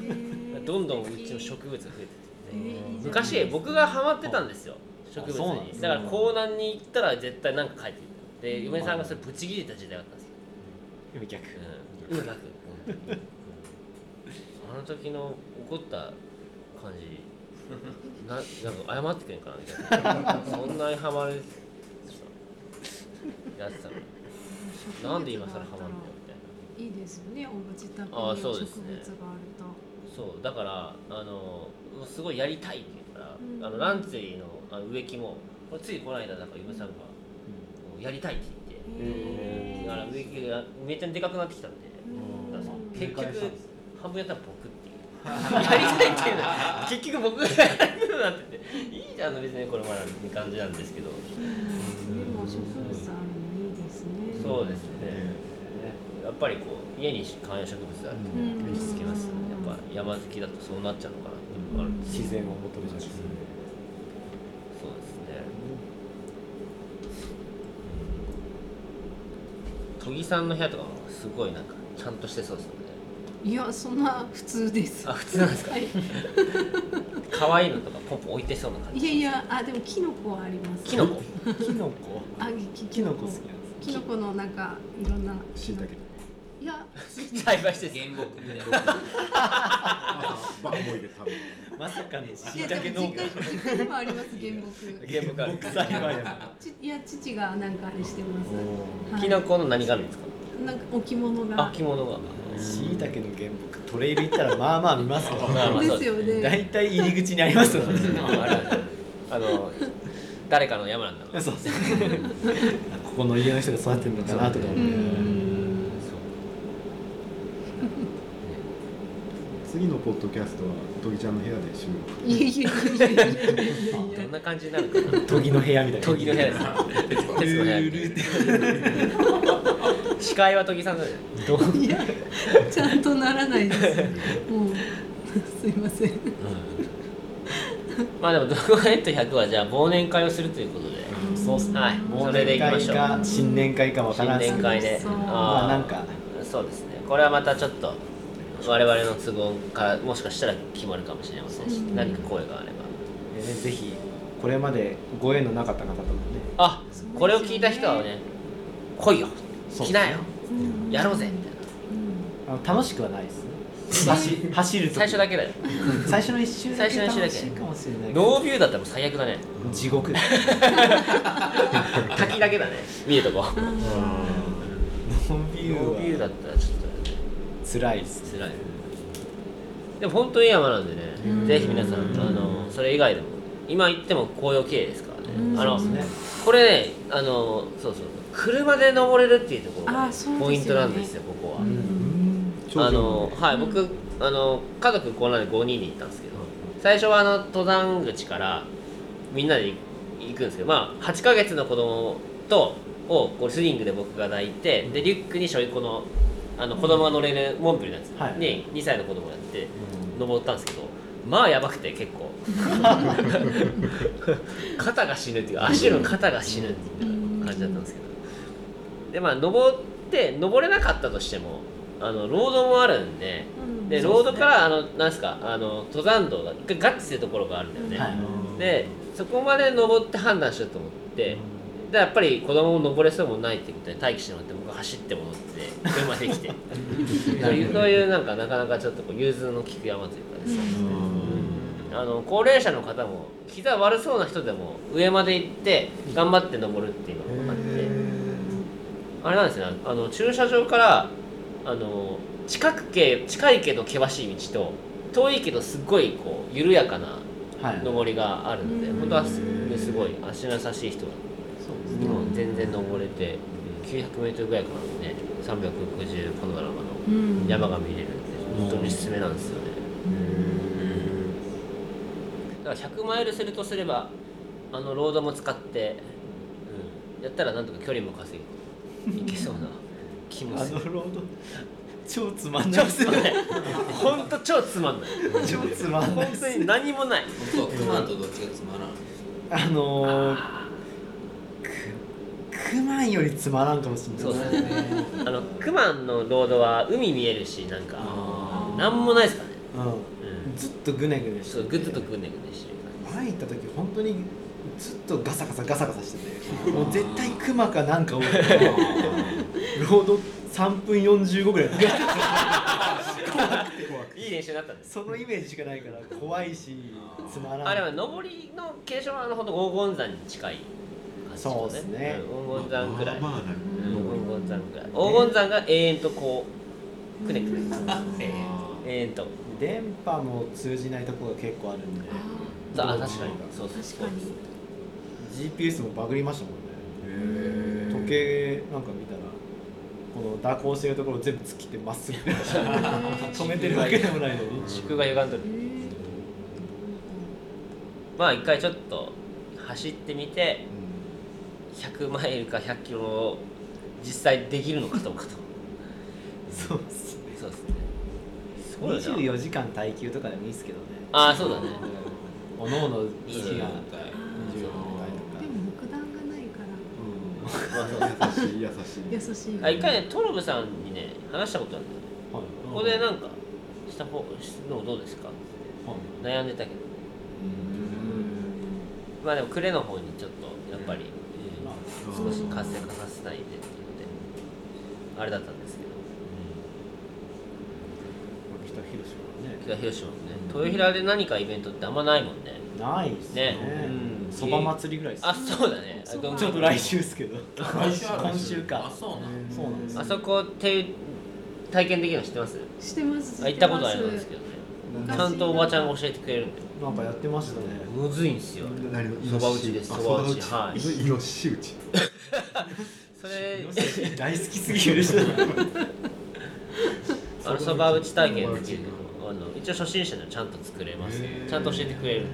みたいな。どんどんうちの植物が増えてて。昔僕がハマってたんですよ植物に。だから港南に行ったら絶対なんか書いてる。で嫁さんがそれブチ切れた時代だったんですよ。今逆うん、うまく本当にあの時の怒った感じななんか謝ってくれんかなみたいな。そんなにハマるやってたのに。なんで今更ハマるんだよみたいな。いいですよね。おうちたくあーに植物があるそうですねと。そう。だからあのもうすごいやりたいって言うから、うん。あのランツェリーのあの植木もこれついこの間なんか嫁さんが、もうやりたいって言って。へだから植木がめっちゃでかくなってきたんで、結局半分やったら僕っていう。(laughs) やりたいっていうのは結局僕がやるようになってて。いいじゃん別にこれまでって感じなんですけど、でも植物あるのいいですね。そうですね。やっぱりこう家に観葉植物あるとうん。目につきますよね。やっぱ山好きだとそうなっちゃうのかなっていうのがある自然を求めちゃうそうですね都議さんの部屋とかもすごいなんかちゃんとしてそうですよね。いやそんな普通です。あ普通なんですか？はい。(laughs) 可愛いのとかポンポン置いてそうな感じ。いやいやあでもキノコはあります。キノコ？(laughs) キノコ。あきキノコ。好きなんですキノコのなんかいろんなしいたけいや栽培してる原木みたいなバカ思いで食べるまさかのいしいたけ農実家実家にもあります原木。原木ある木栽培やちいや父がなんかあれしてます。はい。キノコの何があるんですか？なんか置物が。あ着物が。しいたけの原木。トレイル行ったらまあまあ見ますよ。まあまあそうですよね。大体入り口にありますあの誰かの山なんだろう。そうそう。ここの家の人が育てるのかなとか思うっ次のポッドキャストはとぎちゃんの部屋で収録。いやいやいやいやいや。い (laughs) やどんな感じになるか。な研ぎの部屋みたいな研ぎの部屋です鉄の部屋司会は研ぎさんだよいやちゃんとならないですもうすいませんまあでもドラゴンヘッド100はじゃあ忘年会をするということでそうっすねはいそれでいきましょう忘年会か新年会かわからんすけど新年会でそうまあなんかそうですねこれはまたちょっと我々の都合からもしかしたら決まるかもしれませんし、うん。何か声があれば。えーぜひこれまでご縁のなかった方ともね。あこれを聞いた人はね来いよ。来なよ。うん。やろうぜみたいな。あの楽しくはないですね。走走ると最初だけだよ。最初の一周だけ最初の一周だけ楽しいかもしれないノービューだったらもう最悪だね。地獄。だ滝だけだね。見るとこノービュノービューーはだったらちょっと辛いっす辛い。でも本当にいい山なんでね、うん。ぜひ皆さんあのそれ以外でも今言っても紅葉綺麗ですからね、うん。あのこれねあのそうそう車で登れるっていうところがポイントなんですよここは、うんあのはい僕あの家族この間5人で行ったんですけど最初はあの登山口からみんなで行くんですけどまあ8ヶ月の子供とをこうスリングで僕が抱いてでリュックにしょいこのあの子供が乗れるモンベルのやつはい。に2歳の子供がやって登ったんですけどまあやばくて結構。(laughs) 肩が死ぬっていうか足の肩が死ぬっていう感じだったんですけど。でまあ登って登れなかったとしてもあのロードもあるんででロードからあのなんすかあの登山道が一回ガッチするところがあるんだよね、はい。でそこまで登って判断しようと思ってでやっぱり子供も登れそうもないってことで待機してもらって僕は走って戻って車で来て。(laughs) そういうなんかなかなかちょっとこう融通の利く山というかですね、あの高齢者の方も膝悪そうな人でも上まで行って頑張って登るっていうのがあって。あれなんですね。あの駐車場からあの近くけ近いけど険しい道と遠いけどすっごいこう緩やかなはい。登りがあるので、うん。本当はすすごい足の優しい人はそうですねもう全然登れて 900m ぐらいかな。ね360パノラマの。うん。山が見れるんで本当におすすめなんですよね。だから100マイルするとすればあのロードも使って、うん、やったらなんとか距離も稼ぎいけそうな (laughs) 気もあする。のロード超つまんない。超つまんない。(laughs) 本当超つまんない。超つまんない本当に何もない。本当クマとどっちがつまらんあのー、くクマンよりつまらんかもしれない。そうですね。あのクマンのロードは海見えるしなんかあなんもないですからね、うん。ずっとグネグネしてそうグッズとグネグネしてる感前行った時本当にずっとガサガサガサガサしてて。もう絶対クマかなんかをロード3分45ぐらい。じ (laughs) いい練習になったんです。そのイメージしかないから怖いしつまらないあれは上りの傾斜はあのほど黄金山に近い感じそうっすね。うん黄金山くらい、まあまあなうん黄金山くらい。黄金山が永遠とこうくねくね。(laughs) 永遠と。電波も通じないところが結構あるんで。そうあ確かに。そう確かに。GPS もバグりましたもんね。時計なんか見たらこの蛇行してるところ全部突っ切ってまっすぐ。(laughs) 止めてるわけでもないのに。(laughs) 軸が歪んどる。まあ一回ちょっと走ってみて100マイルか100キロを実際できるのかどうかと。そうっすね。そうですね。すごいな。24時間耐久とかでもいいっすけどね。ああそうだね。おのおのいいね好きなではい24も木段がないから。まあそう優しい優しい。優しい。あ一回ねトロブさんにね話したことあるんだよはい。ここでなんかした方のどうですか？はい。悩んでたけど。まあでも呉の方にちょっとやっぱりまあ少し活性化させたいんでっていうのであれだったんですけど。北広島はね。北広島もね豊平で何かイベントってあんまないもんね。ないっすね。ね。うん。そば祭りぐらいあそうだね。(laughs) ちょっと来週っすけど。来週今週か。あそうなんそうなんですあそこって体験できるの知ってます？してます。あ行ったことあるんですけどね。昔ちゃんとおばちゃんが教えてくれるんでなんかやってましたね。むずいんすよ。そば打ちです。あそば打ち。そはい。イノシシ打ち。(laughs) それ大好きすぎる。人 (laughs) あのそば打ち体験できるけどあの一応初心者でもちゃんと作れますちゃんと教えてくれるんで。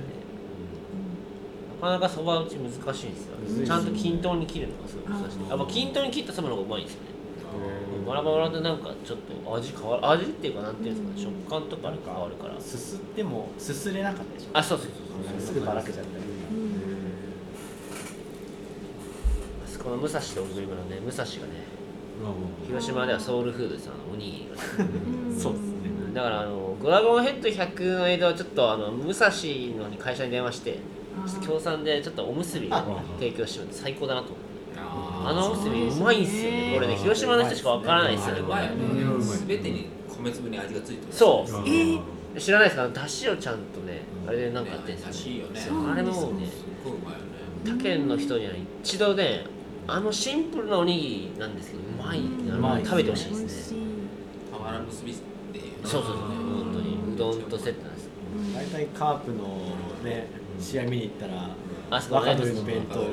なかなかそば打ち難しいんですよちゃんと均等に切るのがすごい難しい。やっぱ均等に切ったそばの方がうまいんですよねバラバラでなんかちょっと味変わる味っていうかなんていうんですかね食感とかに変わるから。すすってもすすれなかったでしょ。あそうそうそうすぐばらけちゃった。りあそこの武蔵と小栗村のね武蔵がね広島ではソウルフードですあのおにぎりがそうっすね。だからあのドラゴンヘッド100の間はちょっとあの武蔵のに会社に電話してちょっと協賛でちょっとおむすびを提供してもらって最高だなと思ってあのおむすびうまいんすよね。これね広島の人しかわからないですよねこれあれはよね。全てに米粒に味がついてる。そう。知らないですか？だしをちゃんとねあれでなんかやってんらですよしいよね。そうあれもね他県の人には一度ねあのシンプルなおにぎりなんですけどうまいあの食べてほしいですね。俵結びっていうねそうそうそう。本当に。うどんとセットなんですよ。大体カープのね試合見に行ったらあそこね。若鶏の弁当が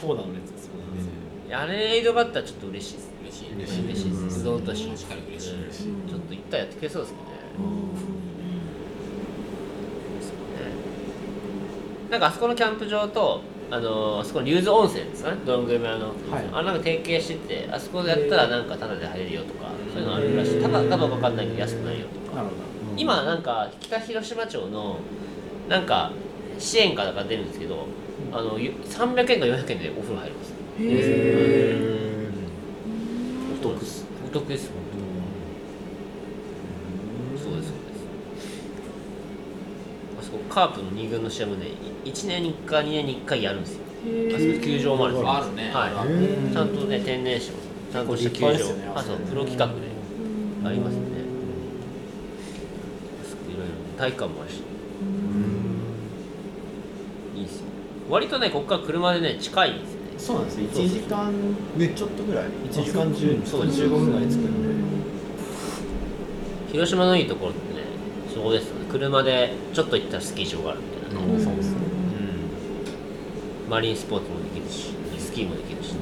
長蛇の列ですもんねあれエイドがあったらちょっと嬉しいですね。嬉しい。ね嬉しい嬉しいです。うどん。と一緒に確かに嬉しいうん。ちょっと一回やってくれそうですけどね。なんかあそこのキャンプ場とあのーあそこの竜頭温泉ですかね。どんぐり村の、はい。あなんか提携しててあそこでやったらなんかタダで入れるよとかそういうのあるらしい。タダかどうかわかんないけど安くなるよ。とか今なんか北広島町のなんか支援からが出るんですけどあのゆ300円か400円でお風呂入りますへお得です。お得です本当そうですそうです。あそこカープの2軍の試合もね1年に1回2年に1回やるんですよ。あそこ球場もあるんですよ。あるね。はい。ちゃんとね天然芝ちゃんとした球場あそうプロ企画でありますね。あそこいろいろ体育館もあるしいいですよ割とねここから車でね近いんですよね。どそうなんですよ。1時間ねちょっとぐらい。1時間10そうです15分ぐらい着くんで。広島のいいところってねそこですよね。車でちょっと行ったらスキー場があるみたいな。ね、そうですね。うん。マリンスポーツもできるしスキーもできるし。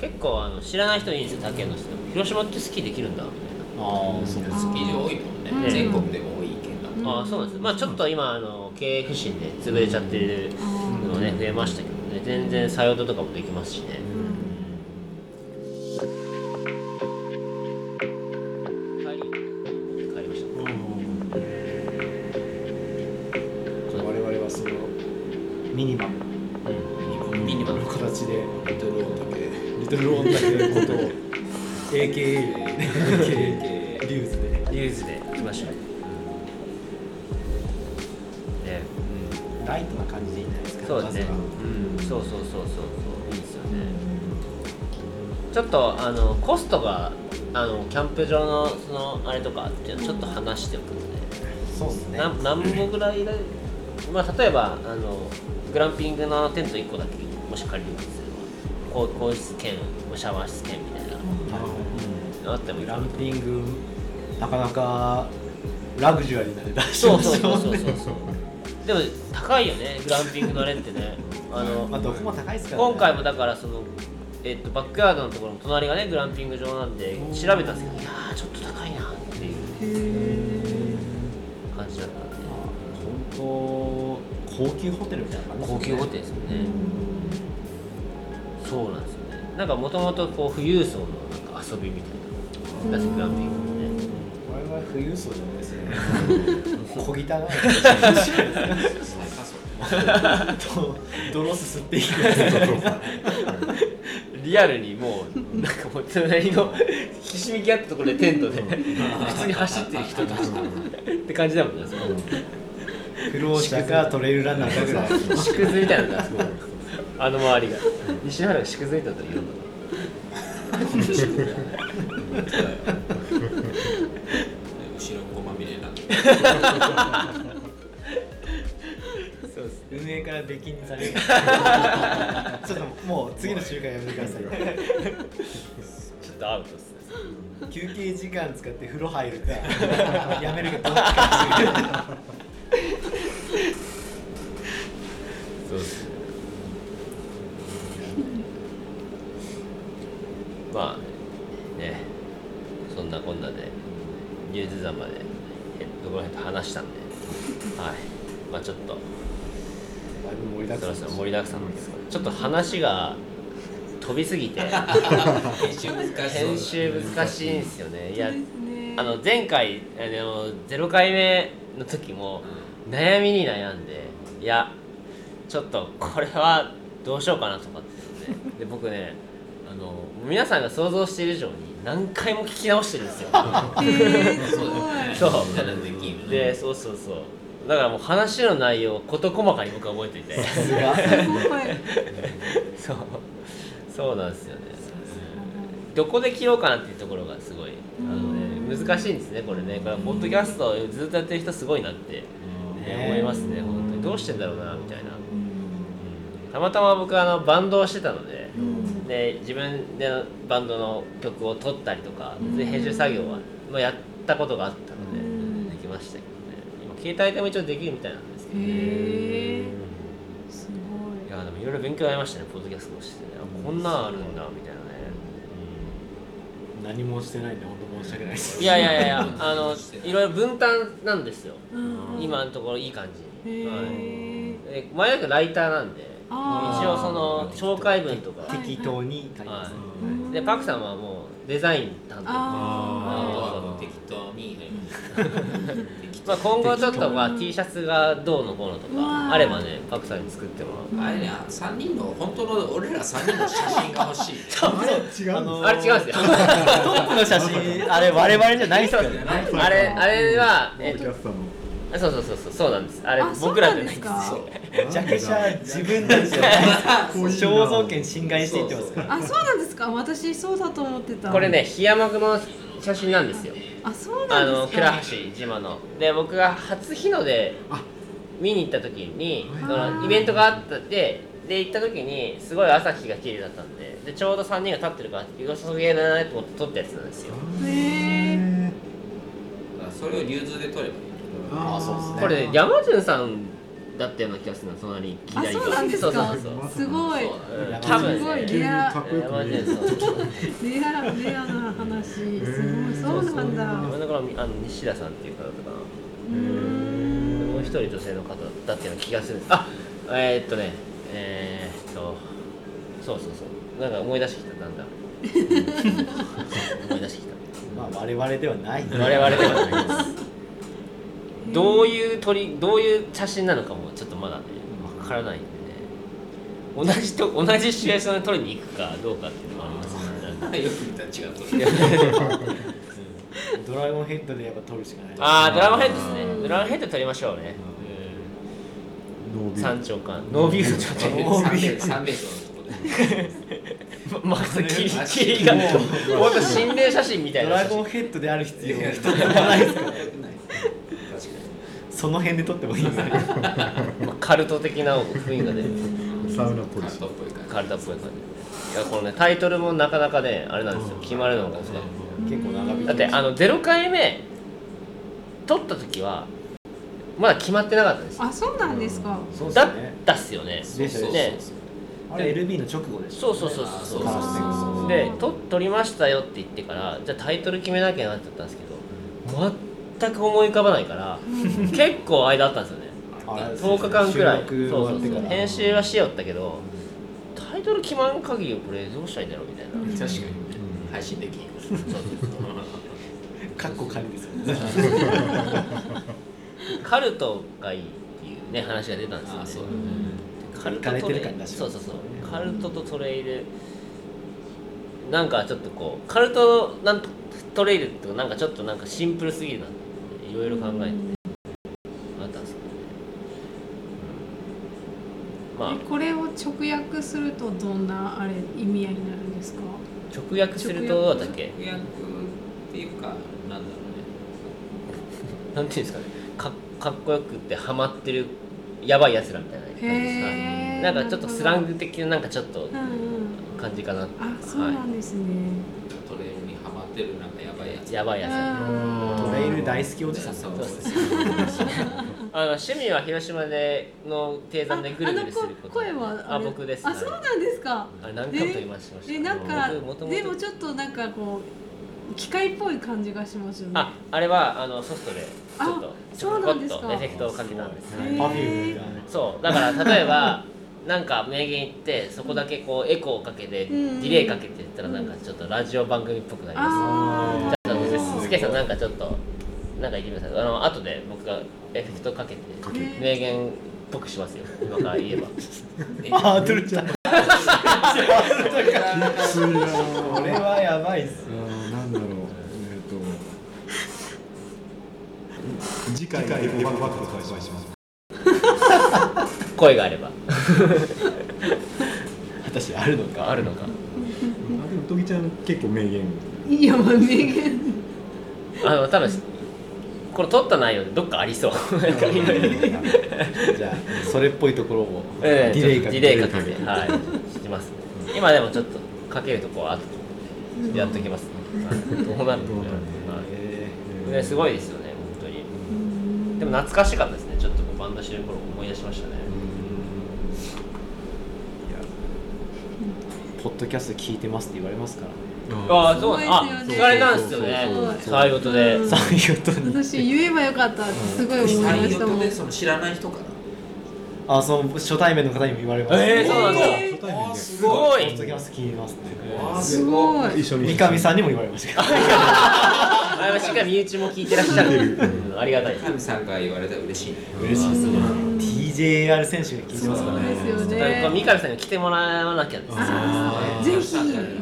結構あの知らない人いいんですよ他県の人でも広島ってスキーできるんだみたいな。ああそうスキー場多いもんね。うん。全国でも多い県だああそうなんです。まあちょっと今あの経営不振で潰れちゃってるのね増えましたけどね。全然サヨドとかもできますしね。帰り帰りました。我々はそのミニマム。ミニマムの形でリトルオンだけリトルオンだけのことを AKA で AKA リューズで。リューズで行きましょうねライトな感じでいいんじゃないですかそうですね。うん。そうそうそうそうそう。いいですよね。ちょっとあのコストがあのキャンプ場のそのあれとかっていうのちょっと話しておくのでそうですね。なん何本ぐらいで、まあ、例えばあのグランピングのテント1個だけもし借りるんですけどこう更衣室兼シャワー室兼みたいな、あってもいいグランピングなかなかラグジュアリーな値段しそうますよそうそうそうそうねでも高いよねグランピングのあれってね。(laughs) あのまあどこも高いですからね。今回もだからその、えっとバックヤードのところの隣がねグランピング場なんで調べたんですけどいやーちょっと高いなっていう感じだったんで。本当高級ホテルみたいな感じ高級ホテルですよね。そうなんですよね。なんかもともとこう富裕層のなんか遊びみたいなグランピングもね。我々富裕層じゃないですね (laughs) 小汚い。とドロス吸っていくリアルにもう。なんかもう。隣のひしめき合ったところでテントで普通に走ってる人たちって感じだもんねその不老者かトレイルランナーかぐらい縮図みたいなのがすごいあの周りが西原が縮図いたと言うろごまみれになってそうです。運営から出禁にされる。(laughs) ちょっともう次の週間やめてください。ちょっとアウトっすね。休憩時間使って風呂入るか。(laughs) やめるかどっちかそうですねまあねそんなこんなでリュウズ山でヘッドゴヘッド話したんで。はい。まあちょっと。だいぶ盛りだくさんそろ盛りだくさんですちょっと話が飛びすぎて。編集難しそう編集難しいんですよね。いやあの前回あの0回目の時も悩みに悩んでいやちょっとこれはどうしようかなとかってですねで僕ねあの皆さんが想像している以上に何回も聞き直してるんですよ。(laughs) へーすごい。そう。でそうそうそう。だからもう話の内容を事細かに僕は覚えていて。(laughs) そう。そうなんですよね。どこで切ろうかなっていうところがすごいあの、ね、難しいんですねこれね。これポッドキャストをずっとやってる人すごいなって、ね。ね思いますね本当に。どうしてんだろうなみたいな、たまたま僕あのバンドをしてたので、で自分でバンドの曲を撮ったりとか、で編集作業は、まあ、やったことがあったので、うん。できましたけどね。今携帯でも一応できるみたいなんですけどね。へえすい。やでもいろいろ勉強になりましたねポッドキャストをしてねあこんなんあるんだみたいなね。何もしてないんで本当申し訳ないです。いやいやいやいやあのいろいろ分担なんですよ、今のところいい感じに、へはい。前なんかライターなんで一応その紹介文とか、適当に書いてます、はうんでパクさんはもうデザイン担当。ああー。適当に。まあ、今後ちょっとまあ T シャツがどうのこうのとかあればねパクさんに作ってもらう。あれね3人の本当の俺ら3人の写真が欲しい。(laughs) あれ違うあの？あれ違うんですよ。トップの写真あれ我々じゃないですからね。あれあれはえっとそうそうそうそうそうなんです。あれあ僕らじゃないんです。そうよジャケ写自分たちじゃない肖像権侵害していってますから。あそうなんですか？私そうだと思ってた。これね檜山区の写真なんですよ。あそうあなんですか？の倉橋島の。で僕が初日の出見に行った時にそのイベントがあったでで行った時にすごい朝日が綺麗だったんででちょうど3人が立ってるから良さげだなと思って撮ったやつなんですよ。へえそれを流通で撮ればいいあそうですね。これね山潤さんだったような気がするの隣にあ左そうなんですか？そうそうそうすごい。う。ん。多分すごいレア。レアレアな話。すごい。そうなんだ。真ん中のあの西田さんっていう方とかうーん。もう一人女性の方だったような気がするんですあ。えー、っとねえー、っとそうそうそう。なんか思い出してきただんだん。(laughs) 思い出してきた。まあ我々ではない。我々ではないですどういう撮りどういう写真なのかもちょっとまだねわからないんでね。同じと同じシチュエーションで撮りに行くかどうかっていうのもありますね。(laughs) よく見たら違うとドドラゴンヘッドでやっぱ取るしかない。ああドラゴンヘッドですね。うん。ドラゴンヘッド取りましょうね。山頂間ノービューのちょっと3ベー。ス3ベースのとこでまあ霧霧が。ほんと心霊写真みたいドな。写真ラゴンヘッドである必要一つもないですか (laughs) その辺で撮ってもいいぐらいまあカルト的な雰囲気が出る。サウナポリシーカットっぽい感じ。カルタっぽい感じ。いやこのねタイトルもなかなかねあれなんですよ。決まるのがね結構長引きだってあの0回目撮った時はまだ決まってなかったんですよ。あそうなんですか。だっそうですね。たっすよね。でしたそうね。あれ LB の直後でしそうそうそうそうそう。でと撮りましたよって言ってからじゃあタイトル決めなきゃなって言ったんですけど全く思い浮かばないから結構間あったんですよね。あ10日間くらい。そうそうそう。編集はしよったけどタイトル決まん限りこれどうしたらいいんだろうみたいな。確かに。配信できんそうそうそうカッコ仮ですよねカルトがいいっていうね話が出たんですよね。あそう。そうそうそう。カルトとトレイル。なんかちょっとこうカルトなんとトレイルってなんかちょっとなんかシンプルすぎるなって。いろいろ考えてあったんですけどね、うん。まあえこれを直訳するとどんなあれ意味合いになるんですか？直訳するとだっけ？直訳っていうかなんだろうね。(laughs) なんていうんですかね。かかっこよくってハマってるやばいやつらみたいな感じですかなんかちょっとスラング的ななんかちょっとうんうん。感じかな。あそうなんですね、トレイルにハマってるなんかやばいやつトレイル大好きおじさん。そうそうあの趣味は広島での低山でぐるぐるすること。ああの声はあ僕ですあそうなんですか。あれ何回も言いました。えなんかでもちょっとなんかこう機械っぽい感じがしますよね。ああれはあのソフトでちょっとあちょこっそうなんですか。とエフェクトをかけたんです。へーパフュー。ムがそう。だから例えば (laughs) なんか名言言ってそこだけこうエコーをかけてデうん。ィレイかけて言ったらなんかちょっとラジオ番組っぽくなりますスケさんなんかちょっとなんか言ってくださいあの後で僕がエフェクトかけて名言っぽくしますよ。今から言えば。(laughs) ハードルちゃんこれはやばいっす。なんだろう。えっ、と次回エコバッグ発売します声があれば果たしてあるのかあるのかあでもとぎちゃん結構名言いやまあ名言あの多分これ撮った内容でどっかありそう。じゃあそれっぽいところをええディレイかけて。ディレイかけてはい。します。今でもちょっとかけるとこはあとやっときます、はいどうなるのどうなね。すごいですよね本当に。でも懐かしかったですねちょっとバンドしてる頃思い出しましたね。ーポッドキャスト聞いてますって言われますからねああそうあすごいですよね。れたんですよね。そういうことに私言えばよかったってすごい思いましたもでその知らない人からあその初対面の方にも言われますえーそうなんだ。え初対面で。すごポい。ッドキャスト聞い。てますってわあすごい。一緒に。三上さんにも言われました。け (laughs) どあしっかり身内も聞いてらっしゃる。うん。ありがたい。神さんが言われたら嬉しいね。嬉しいですね TJR 選手が聞いてますからそうねですよだからこうね三上さんに来てもらわなきゃですね。あー。ぜひ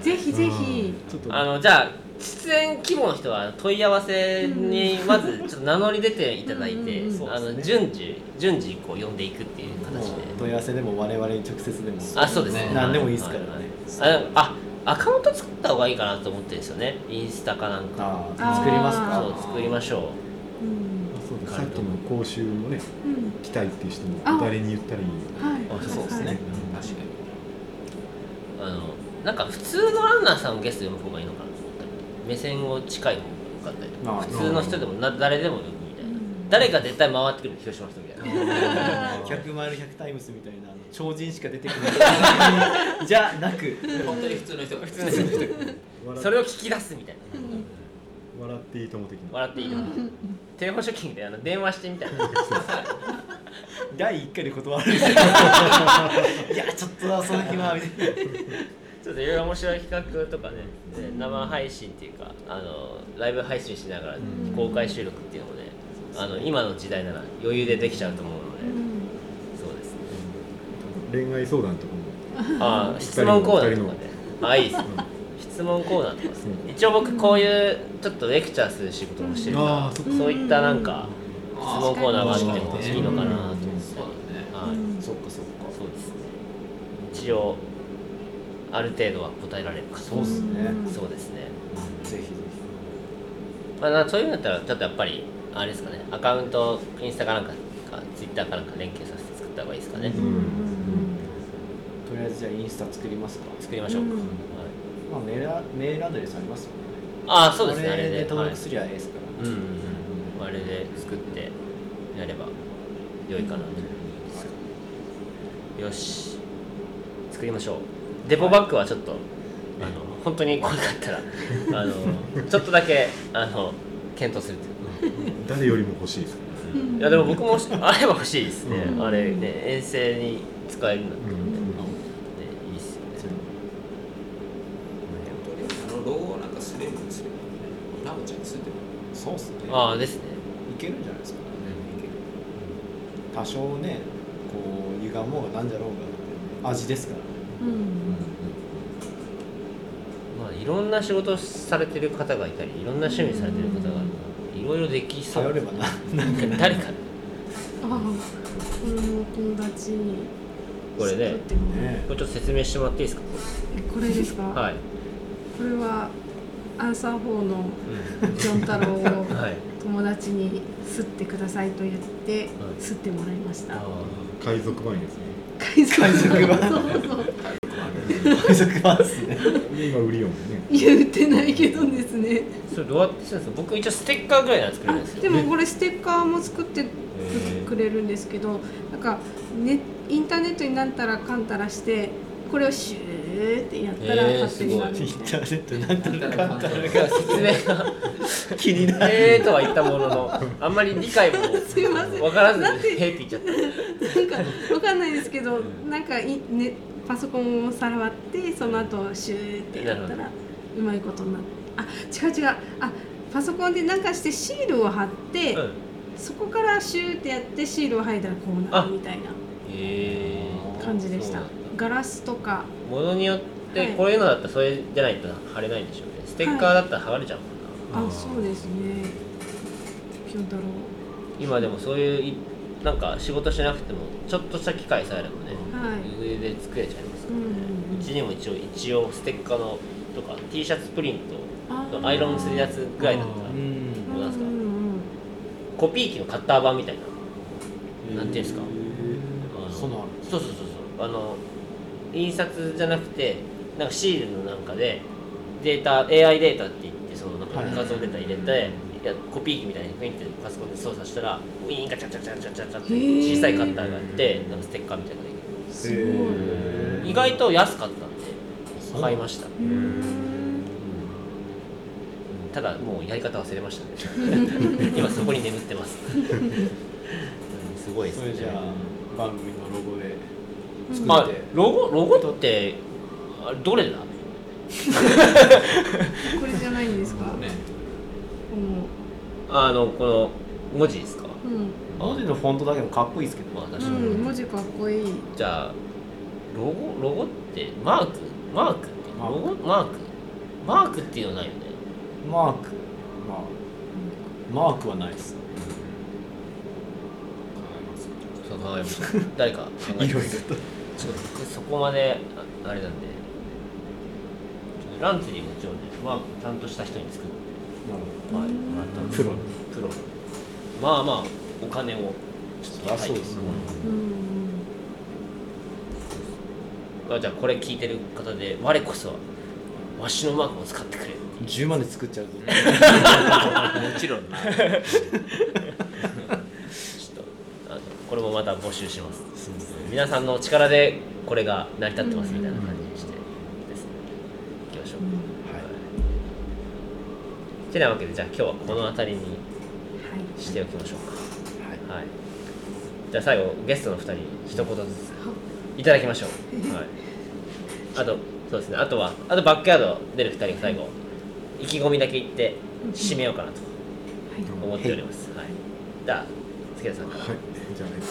ぜひぜひあのじゃあ出演希望の人は問い合わせにまずちょっと名乗り出ていただいて、あの順次順次こう呼んでいくっていう形で。問い合わせでも我々に直接でも。あそうですね。何でもいいですからね。はいはいああアカウント作った方がいいかなと思ってるんですよね。インスタかなんか。作りますか。そう作りましょうさっきの講習もねうん。来たいっていう人もあ。誰に言ったらいいはい。あそうですね。はい。確かに。うあのなんか普通のランナーさんをゲストで呼ぶ方がいいのかな目線を近い方がよかったりとか。まあ。普通の人でもな誰でも呼ぶみたいな。うん。誰が絶対回ってくる広島の人みたいな100マイル100タイムスみたいな超人しか出てくる (laughs) じゃなく。本当に普通の人が。普通の人。笑 (laughs) それを聞き出すみたいな笑っていいとも的な笑っていいのテレフォンショッキングであの電話してみたいな。(laughs) 第1回で断られる。(laughs) いやちょっとだその日はみたいな。ちょっといろいろ面白い企画とかね。で生配信っていうかあのライブ配信しながら公開収録っていうのもねあの今の時代なら余裕でできちゃうと思うので、そうですね。恋愛相談とかも。ああ質問コーナーとかね。あいいですね。質質問コーナーとかですね。一応僕こういうちょっとレクチャーする仕事もしてるからそういったなんか質問コーナーがあってもいいのかなと思って、はい、そっかそっか。そうですね。一応ある程度は答えられるかと。そうっすね。そうですね。ぜひぜまあ、なそういうんだったらちょっとやっぱりあれですかね。アカウントインスタかなんかかツイッターかなんか連携させて作った方がいいですかね、うん。うん。ひとりあえずじゃあインスタ作りますか。作りましょうか、うん。はいまあメールアメールアドレスありますよね。ああそうですね。ああれれでで登録すりゃええですかはい、うんうんうん。あれで作ってやれば良いかなと。思います、よし。作りましょう。デポバッグはちょっと、あの本当にこれだったら (laughs) あのちょっとだけあの検討するという。誰よりも欲しいですいやでも僕もあれば欲しいですね、うん。あれね遠征に使えるんだったらね、うんねいいっすよねあのロゴなんかすれるんですよラムちゃんついてるそうっすねああですね。いけるんじゃないですか。多少ねこう歪もうがなんじゃろうが味ですから。うん。まあいろんな仕事されてる方がいたりいろんな趣味されてる方がいろいろできそう。頼ればな (laughs) なんか誰か。ああこれもお友達にこれねこれちょっと説明してもらっていいですか？えこれですか、はい、これはアンサー4のジョン太郎をはい友達に吸ってくださいと言ってはい。吸ってもらいました。あ海賊版ですね。海賊海賊版。そうそう海賊版っすね。で今売りよんね。言ってないけどですね。ーそれどうやってするんですか？僕一応ステッカーぐらいなら作るんですよ。でもこれステッカーも作ってくれるんですけどなんかねインターネットになんたらかんたらしてこれをシューってやったら勝手になる。インみたいターネットなんたらかんたらいや説明が。(laughs) 気になる。えーとは言ったもののあんまり理解もなすいません。分からずに「へだってーって言っちゃった。なんかわかんないですけどなんかい、ね、パソコンを触ってその後シューってやったならうまいことになって。あ違う違う。あパソコンでなんかしてシールを貼って、うん。そこからシューってやってシールを剥いだらこうなるみたいな感じでした。そうガラスとか。ものによってはい。こういうのだったらそれじゃないと貼れないんでしょうね。ステッカーだったら剥がれちゃうもんな、あそうですね。ピョン太郎。今でもそういういなんか仕事しなくてもちょっとした機械さえあればね、はい。上で作れちゃいますうんうんうちにも一応一応ステッカーのとか T シャツプリントアイロンするやつぐらいだったらうなんですか？うんうんコピー機のカッター版みたいな。なんていうんですか？あのそんなのあるそうそうそうそう。あの印刷じゃなくてなんかシールのなんかでデータ AI データって言ってそのなんかはい画像データ入れて、いやコピー機みたいにピンってパソコンで操作したらウィーンガチャチャチャチャチャチャって小さいカッターがあってなんかステッカーみたいなのができる。すごい。へー意外と安かったんで買いました。うん。ただもうやり方忘れましたね。(laughs) 今そこに眠ってます。(laughs) うんすごいですね。それじゃあ番組のロゴで作まあってロゴロゴってあれどれだ？(laughs) これじゃないんですか、ね。こあのこの文字ですか？のうん。文字のフォントだけでもかっこいいですけど。まあ確かに、うん、文字かっこいい。じゃあロゴロゴってマーク？マークマーク。ロゴ？マーク？マークっていうのないよね。マーク。まあマークはないです。そう考えました誰か考えてますいろいろとちょっと僕そこまでああれなんで。ランチにもちろんねマークちゃんとした人に作って。なるはい、もらったんですプロ。プロ。まあまあお金をちょっとあそうですね。うじゃあこれ聞いてる方で我こそはわしのマークを使ってくれ。ほど10万で作っちゃうともちろんな。(laughs) ちょっとあのこれもまた募集します皆さんの力でこれが成り立ってますみたいな感じにしてですね。いきましょう、はい、てなわけでじゃあ今日はこの辺りにはい。しておきましょうか。はい、じゃあ最後ゲストの2人一言ずついただきましょう、はい、あとそうですね。あとはあとバックヤード出る2人が最後。意気込みだけ言って締めようかなと思っております、はい、じゃあ助田さんから、はい、じゃあ、えっと、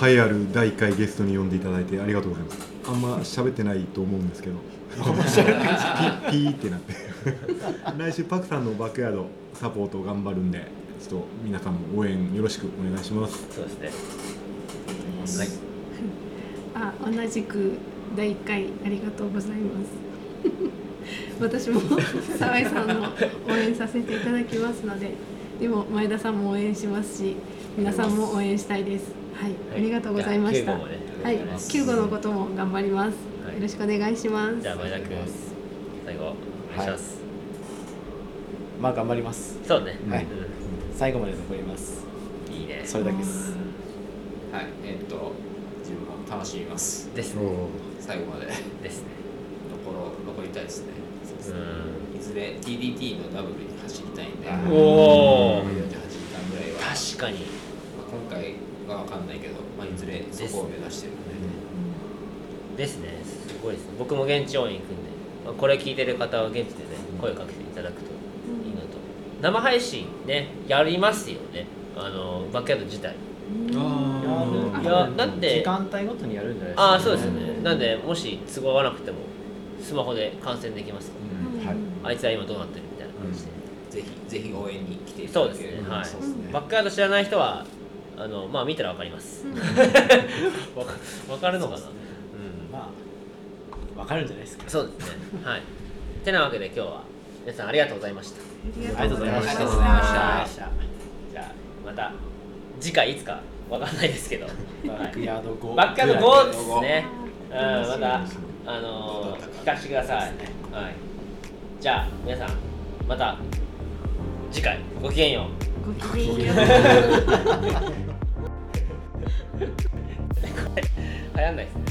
栄えある第1回ゲストに呼んでいただいてありがとうございます。あんま喋ってないと思うんですけど、ピーってなって。来週パクさんのバックヤードサポート頑張るんでちょっと皆さんも応援よろしくお願いします。そうですね。はい。あ同じく第1回ありがとうございます。(laughs) 私も澤井さんの応援させていただきますのででも前田さんも応援しますし皆さんも応援したいですはい、ありがとうございました。じゃあ9号もねはい9号のことも頑張ります、はい。よろしくお願いします。じゃあ前田君最後お願いします、まあ頑張ります。そうね、はい。うん。最後まで残ります。いいね。それだけです。はい。えっと自分も楽しみます。ですね。最後まで。ですね。残ろう残りたいですね。ういずれ TDT のダブルに走りたいんで。んおお48時間ぐらいは確かに。まあ今回は分かんないけど、まあ、いずれそこを目指してるんで、ですね。すごいですね。僕も現地応援行くんで、まあ、これ聞いてる方は現地でね声かけていただくといいのと。生配信ねやりますよね。あのバックヤード自体。いいやだって時間帯ごとにやるんじゃないですか。ああそうですよね。なんでもし都合合わなくてもスマホで観戦できますはい。あいつは今どうなってるみたいな感じで、ぜひぜひ応援に来ていたそうですだければね。はい。そうですね。バックヤード知らない人はあのまあ見たらわかります。(laughs) わかわかるのかな？うん。まあわかるんじゃないですかそうですね。はい。てなわけで今日は皆さんありがとうございました。ありがとうございました。ありがとうございました。じゃあまた次回いつかわかんないですけど。バックヤード5バックヤード5ですねうんまたあのー、聞かせてください。はい。じゃあ皆さんまた次回ごきげんようごきげんようこれ流行んないですね。